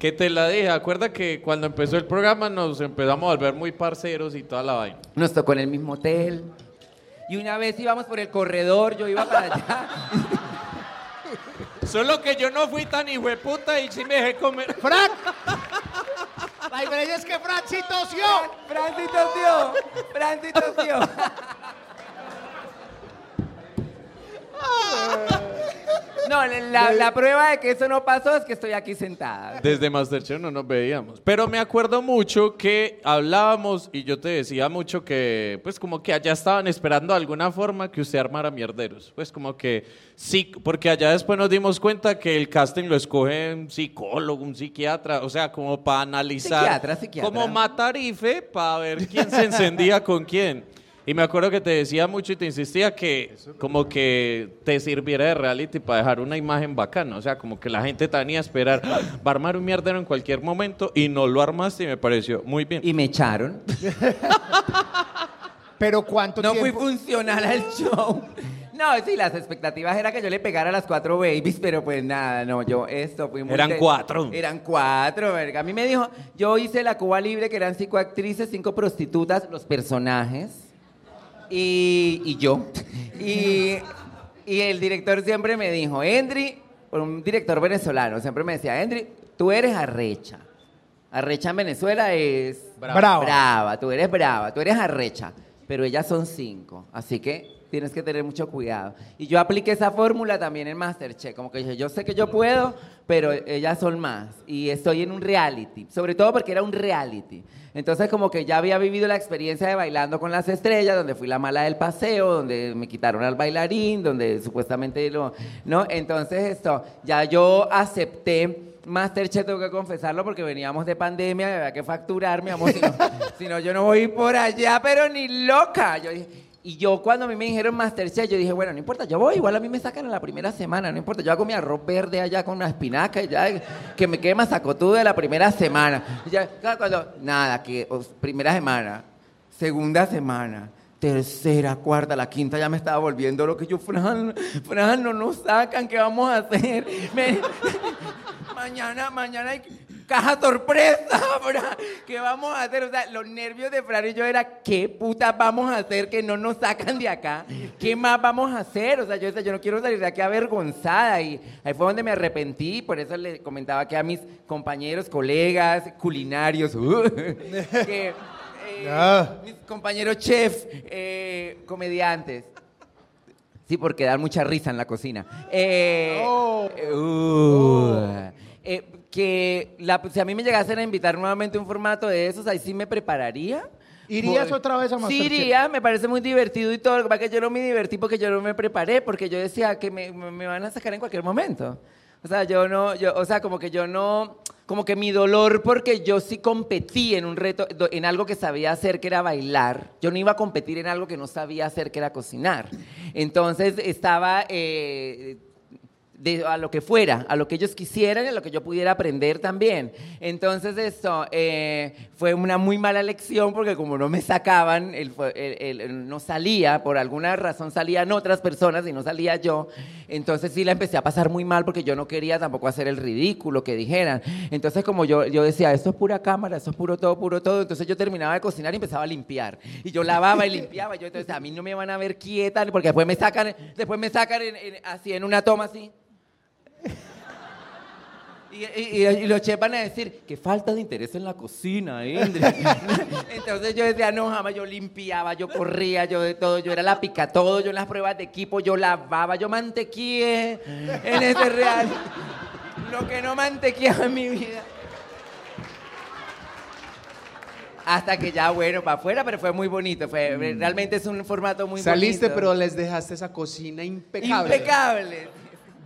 Que te la dije. Acuerda que cuando empezó el programa nos empezamos a volver muy parceros y toda la vaina. Nos tocó en el mismo hotel. Y una vez íbamos por el corredor, yo iba para allá. Solo que yo no fui tan hijueputa y sí me dejé comer. ¡Frank! La diferencia es que Frank sí tosió. Tosió, Francis tosió. No, la, la prueba de que eso no pasó es que estoy aquí sentada. Desde Masterchef no nos veíamos. Pero me acuerdo mucho que hablábamos y yo te decía mucho que, pues como que allá estaban esperando de alguna forma que usted armara mierderos. Pues como que sí, porque allá después nos dimos cuenta que el casting lo escoge un psicólogo, un psiquiatra, o sea, como para analizar. Psiquiatra, psiquiatra. Como matarife para ver quién se encendía con quién. Y me acuerdo que te decía mucho y te insistía que como que te sirviera de reality para dejar una imagen bacana. O sea, como que la gente te venía a esperar, "Ah, va a armar un mierdero en cualquier momento y no lo armaste y me pareció muy bien. Y me echaron. Pero ¿cuánto No fui tiempo? funcional al show. No, sí, las expectativas era que yo le pegara a las cuatro babies, pero pues nada, no, yo esto fui muy... Eran de- cuatro. Eran cuatro, verga. A mí me dijo, yo hice la Cuba Libre, que eran cinco actrices, cinco prostitutas, los personajes, y, y yo. Y, y el director siempre me dijo, Endri, un director venezolano, siempre me decía, Endri, tú eres arrecha. Arrecha en Venezuela es... Brava. Brava, tú eres brava, tú eres arrecha, pero ellas son cinco, así que tienes que tener mucho cuidado. Y yo apliqué esa fórmula también en Masterchef, como que dije, yo sé que yo puedo, pero ellas son más. Y estoy en un reality, sobre todo porque era un reality. Entonces como que ya había vivido la experiencia de bailando con las estrellas, donde fui la mala del paseo, donde me quitaron al bailarín, donde supuestamente lo... ¿No? Entonces esto, ya yo acepté Masterchef tengo que confesarlo porque veníamos de pandemia, había que facturar, mi amor, si no, yo no voy por allá, pero ni loca. Yo dije, Y yo cuando a mí me dijeron Masterchef, yo dije, bueno, no importa, yo voy, igual a mí me sacan en la primera semana, no importa, yo hago mi arroz verde allá con una espinaca y ya, que me quede masacotudo de la primera semana. Ya, cuando, nada, que primera semana, segunda semana, tercera, cuarta, la quinta ya me estaba volviendo lo que yo, Fran, Fran, no nos sacan, ¿qué vamos a hacer? Me- mañana, mañana hay caja sorpresa. ¿Qué vamos a hacer? O sea, los nervios de Fran y yo era, ¿qué puta vamos a hacer que no nos sacan de acá? ¿Qué más vamos a hacer? O sea, yo decía, yo no quiero salir de aquí avergonzada. Y ahí fue donde me arrepentí, por eso le comentaba que a mis compañeros, colegas, culinarios, uh, que, eh, mis compañeros chef, eh, comediantes. Sí, porque dan mucha risa en la cocina. Eh, Oh. uh, eh, que la- si a mí me llegasen a invitar nuevamente un formato de esos, ahí sí me prepararía. ¿Irías otra vez a Sí, Masterchef? iría, me parece muy divertido y todo. Lo que pasa es que yo no me divertí porque yo no me preparé, porque yo decía que me, me- van a sacar en cualquier momento. O sea, yo no, yo, o sea, como que yo no, como que mi dolor porque yo sí competí en un reto, en algo que sabía hacer, que era bailar. Yo no iba a competir en algo que no sabía hacer, que era cocinar. Entonces estaba eh, de, a lo que fuera, a lo que ellos quisieran y a lo que yo pudiera aprender también. Entonces esto eh, fue una muy mala lección porque como no me sacaban, no salía, por alguna razón salían otras personas y no salía yo, entonces sí la empecé a pasar muy mal porque yo no quería tampoco hacer el ridículo que dijeran. Entonces como yo, yo decía, esto es pura cámara, esto es puro todo, puro todo, entonces yo terminaba de cocinar y empezaba a limpiar. Y yo lavaba y limpiaba, yo entonces a mí no me van a ver quieta porque después me sacan, después me sacan en- así en una toma así. Y, y- y- y los chefs van a decir, qué falta de interés en la cocina, Indri. Entonces yo decía, no, jamás yo limpiaba, yo corría, yo de todo, yo era la pica todo, yo en las pruebas de equipo, yo lavaba, yo mantequé en ese real. Lo que no mantequeaba en mi vida. Hasta que ya, bueno, para afuera, pero fue muy bonito. Fue, Realmente es un formato muy Saliste, bonito. pero les dejaste esa cocina impecable. Impecable.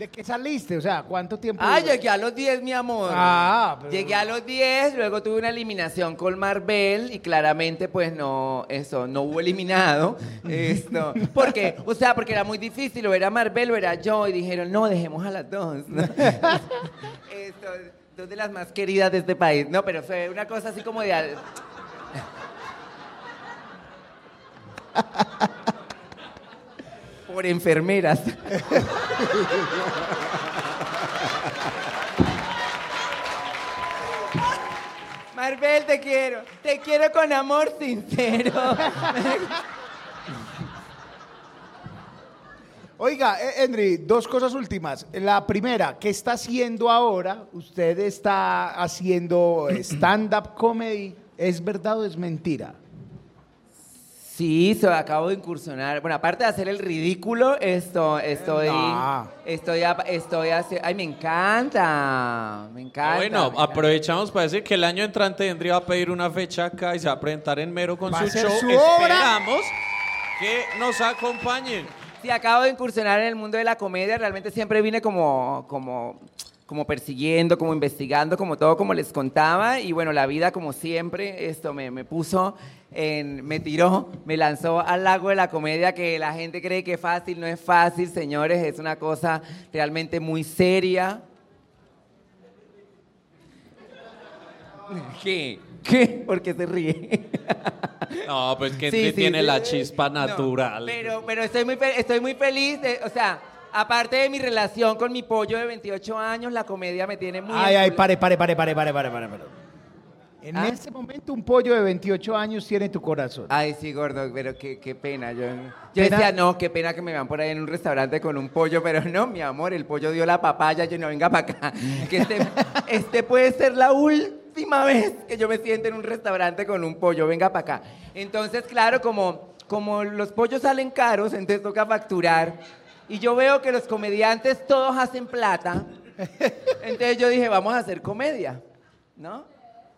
¿De qué saliste? O sea, ¿cuánto tiempo? Ah, llegué a los 10, mi amor. Ah, pero- Llegué a los 10, luego tuve una eliminación con Marvel y claramente pues no, eso, no hubo eliminado. Esto, porque, o sea, porque era muy difícil, o era Marvel o era yo, y dijeron, no, dejemos a las dos. dos de las más queridas de este país. No, pero fue una cosa así como de... Por enfermeras. Marvel, te quiero. Te quiero con amor sincero. Oiga, eh, Henry, dos cosas últimas. La primera, ¿qué está haciendo ahora? Usted está haciendo stand-up comedy. ¿Es verdad o es mentira? Sí, so, acabo de incursionar. Bueno, aparte de hacer el ridículo, esto, estoy, No. estoy, a- estoy haciendo. Ay, me encanta, me encanta. Ah, bueno, me encanta. aprovechamos para decir que el año entrante Endri va a pedir una fecha acá y se va a presentar en Mero con Va a su show. su obra. Esperamos que nos acompañen. Sí, acabo de incursionar en el mundo de la comedia. Realmente siempre vine como, como, como persiguiendo, como investigando, como todo, como les contaba. Y bueno, la vida, como siempre, esto me, me puso, en, me tiró, me lanzó al lago de la comedia que la gente cree que es fácil. No es fácil, señores. Es una cosa realmente muy seria. ¿Qué? ¿Qué? ¿Por qué se ríe? No, pues que Sí, sí, tiene sí. la chispa No, natural. pero pero estoy, muy, estoy muy feliz, de- o sea, aparte de mi relación con mi pollo de 28 años, la comedia me tiene muy... Ay, ay, pare, pare, pare, pare, pare, pare, pare. pare. En ¿Ah? este momento un pollo de 28 años tiene tu corazón. Ay, sí, gordo, pero qué, qué pena. Yo, yo ¿Pena? decía, no, qué pena que me vean por ahí en un restaurante con un pollo, pero no, mi amor, el pollo dio la papaya, yo no venga para acá. Que este, este puede ser la última vez que yo me siente en un restaurante con un pollo, venga para acá. Entonces, claro, como, como los pollos salen caros, entonces toca facturar. Y yo veo que los comediantes todos hacen plata. Entonces yo dije, vamos a hacer comedia, ¿no?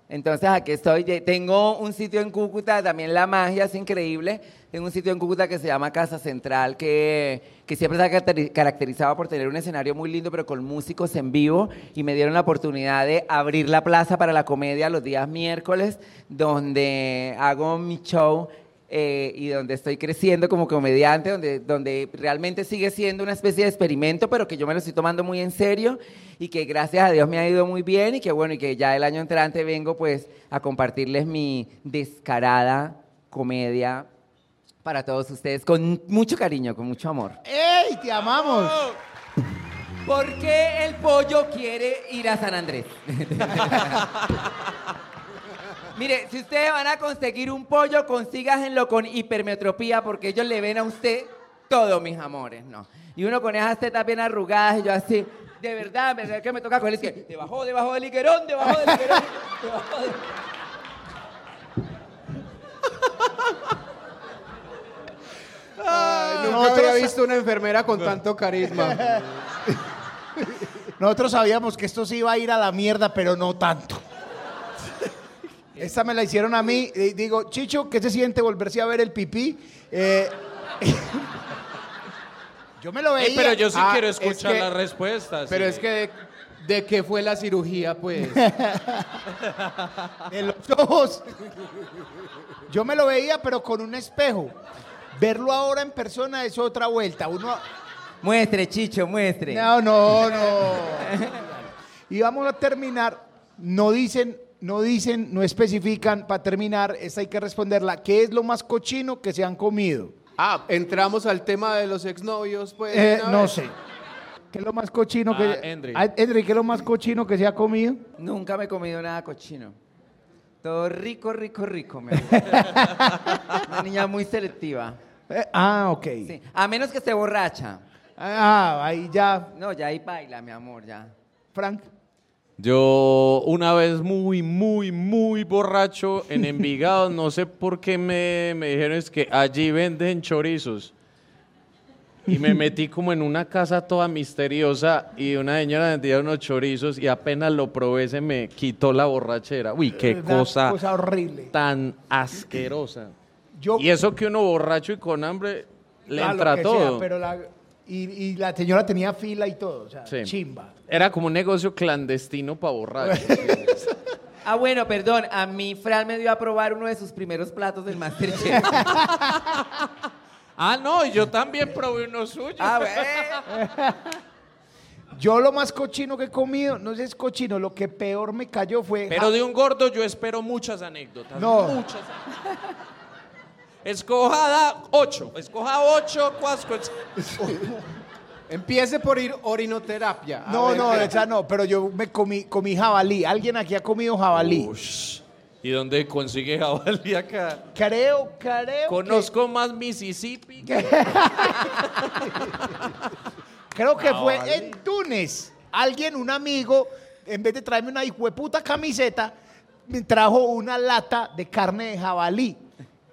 Entonces aquí estoy. Tengo un sitio en Cúcuta, también la magia es increíble. Tengo un sitio en Cúcuta que se llama Casa Central, que, que siempre se ha caracteri- caracterizado por tener un escenario muy lindo, pero con músicos en vivo. Y me dieron la oportunidad de abrir la plaza para la comedia los días miércoles, donde hago mi show eh, y donde estoy creciendo como comediante, donde, donde realmente sigue siendo una especie de experimento, pero que yo me lo estoy tomando muy en serio y que gracias a Dios me ha ido muy bien y que bueno, y que ya el año entrante vengo pues a compartirles mi descarada comedia para todos ustedes con mucho cariño, con mucho amor. ¡Ey, te amamos! ¿Por qué el pollo quiere ir a San Andrés? Mire, si ustedes van a conseguir un pollo, consígaselo con hipermetropía porque ellos le ven a usted todo, mis amores, ¿no? Y uno con esas tetas bien arrugadas y yo así, de verdad, de verdad que me toca coger, es que debajo, debajo del higuerón, debajo del higuerón, debajo del... Ay, nunca Nosotros- había visto una enfermera con tanto carisma. Nosotros sabíamos que esto sí iba a ir a la mierda, pero no tanto. Esta me la hicieron a mí. y digo, Chicho, ¿qué se siente volverse a ver el pipí? Eh, yo me lo veía. Ey, pero yo sí Ah, quiero es escuchar que- las respuestas. Pero sí. es que de, de qué fue la cirugía, pues. En los ojos. Yo me lo veía, pero con un espejo. Verlo ahora en persona es otra vuelta. Uno. Muestre, Chicho, muestre. No, no, no. Y vamos a terminar. No dicen, no dicen, no especifican. Para terminar, esta hay que responderla. ¿Qué es lo más cochino que se han comido? Ah, entramos al tema de los exnovios, pues. Eh, no vez. sé. ¿Qué es lo más cochino Ah, que Endri. Ah, ¿qué es lo más cochino que se ha comido? Nunca me he comido nada cochino. Todo rico, rico, rico. me. Una niña muy selectiva. Eh, ah, ok. Sí. A menos que esté borracha. Ah, ahí ya, No, ya ahí baila, mi amor, ya. Frank. Yo una vez muy, muy, muy borracho en Envigado, no sé por qué me, me dijeron es que allí venden chorizos. Y me metí como en una casa toda misteriosa y una señora vendía unos chorizos y apenas lo probé se me quitó la borrachera. Uy, qué Una cosa, cosa horrible. tan asquerosa. Yo, Y eso que uno borracho y con hambre le a lo entra que todo. pero la, y, y la señora tenía fila y todo, o sea, Sí. chimba. Era como un negocio clandestino para borrachos. Ah, bueno, perdón. A mí Fran me dio a probar uno de sus primeros platos del Masterchef. ah, no, y yo también probé uno suyo. ah, bueno. Yo lo más cochino que he comido, no sé si es cochino, lo que peor me cayó fue... Pero de un gordo yo espero muchas anécdotas. No. Muchas. Escojada 8. Escoja 8, cuasco. Empiece por ir orinoterapia. A no, ver no, qué- esa no, pero yo me comí, comí jabalí. ¿Alguien aquí ha comido jabalí? ¿Y dónde consigue jabalí acá? Creo, creo Conozco más Mississippi. que, creo que fue en Túnez. Alguien, un amigo, en vez de traerme una hijueputa camiseta, me trajo una lata de carne de jabalí.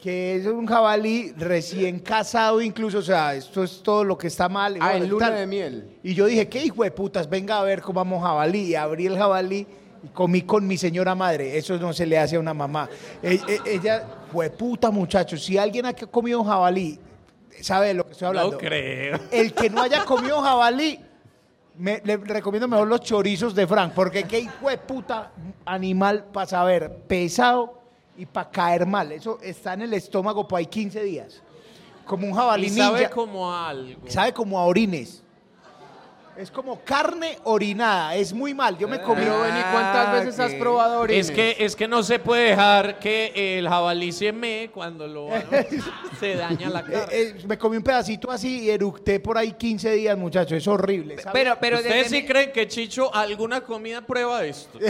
Que es un jabalí recién casado incluso, o sea, esto es todo lo que está mal. Ah, en luna de miel. Y yo dije, ¿qué hijo de putas? Venga a ver cómo vamos jabalí. Y abrí el jabalí y comí con mi señora madre. Eso no se le hace a una mamá. E- e- ella, fue puta, muchachos. Si alguien ha comido jabalí, sabe de lo que estoy hablando. No creo. El que no haya comido jabalí, me- le recomiendo mejor los chorizos de Frank, porque qué hijo de puta animal para saber, pesado y para caer mal. Eso está en el estómago por ahí 15 días. Como un jabalí Y sabe ninja. como a algo. Sabe como a orines. Es como carne orinada, es muy mal. Yo me comí. Pero Beni, ¿cuántas veces has probado orines? Es que, es que no se puede dejar que el jabalí se me cuando lo se daña la eh, carne. eh, me comí un pedacito así y eructé por ahí 15 días, muchachos. Es horrible. Pero, pero ¿Ustedes desde sí mi- creen que Chicho alguna comida prueba esto?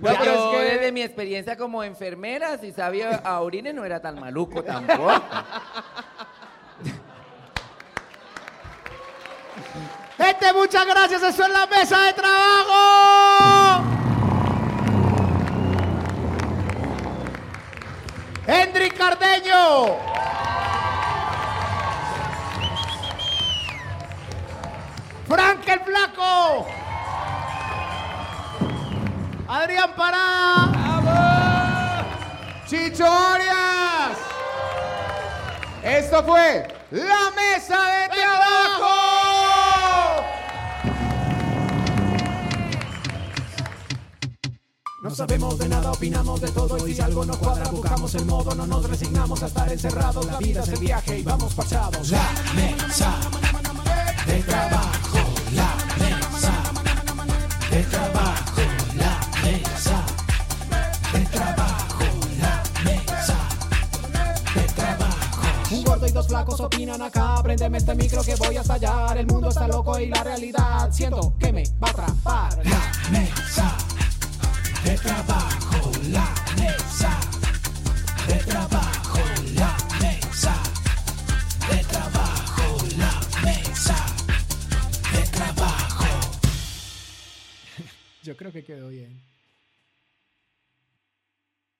No, pero es que- desde mi experiencia como enfermera, si sabía a orines no era tan maluco tampoco. Gente, muchas gracias. Eso es la mesa de trabajo. Hendrik Cardeño. Frank el Flaco. Adrián Pará. Chicho Arias. Esto fue la mesa de trabajo. No sabemos de nada, opinamos de todo y si algo no cuadra buscamos el modo, no nos resignamos a estar encerrados, la vida es el viaje y vamos parchados. La mesa de trabajo, la mesa de trabajo, mesa de trabajo, la mesa de trabajo. Un gordo y dos flacos opinan acá, prendeme este micro que voy a estallar, el mundo está loco y la realidad siento que me va a atrapar. La mesa de trabajo, la mesa de trabajo, la mesa de trabajo, la mesa de trabajo. Yo creo que quedó bien.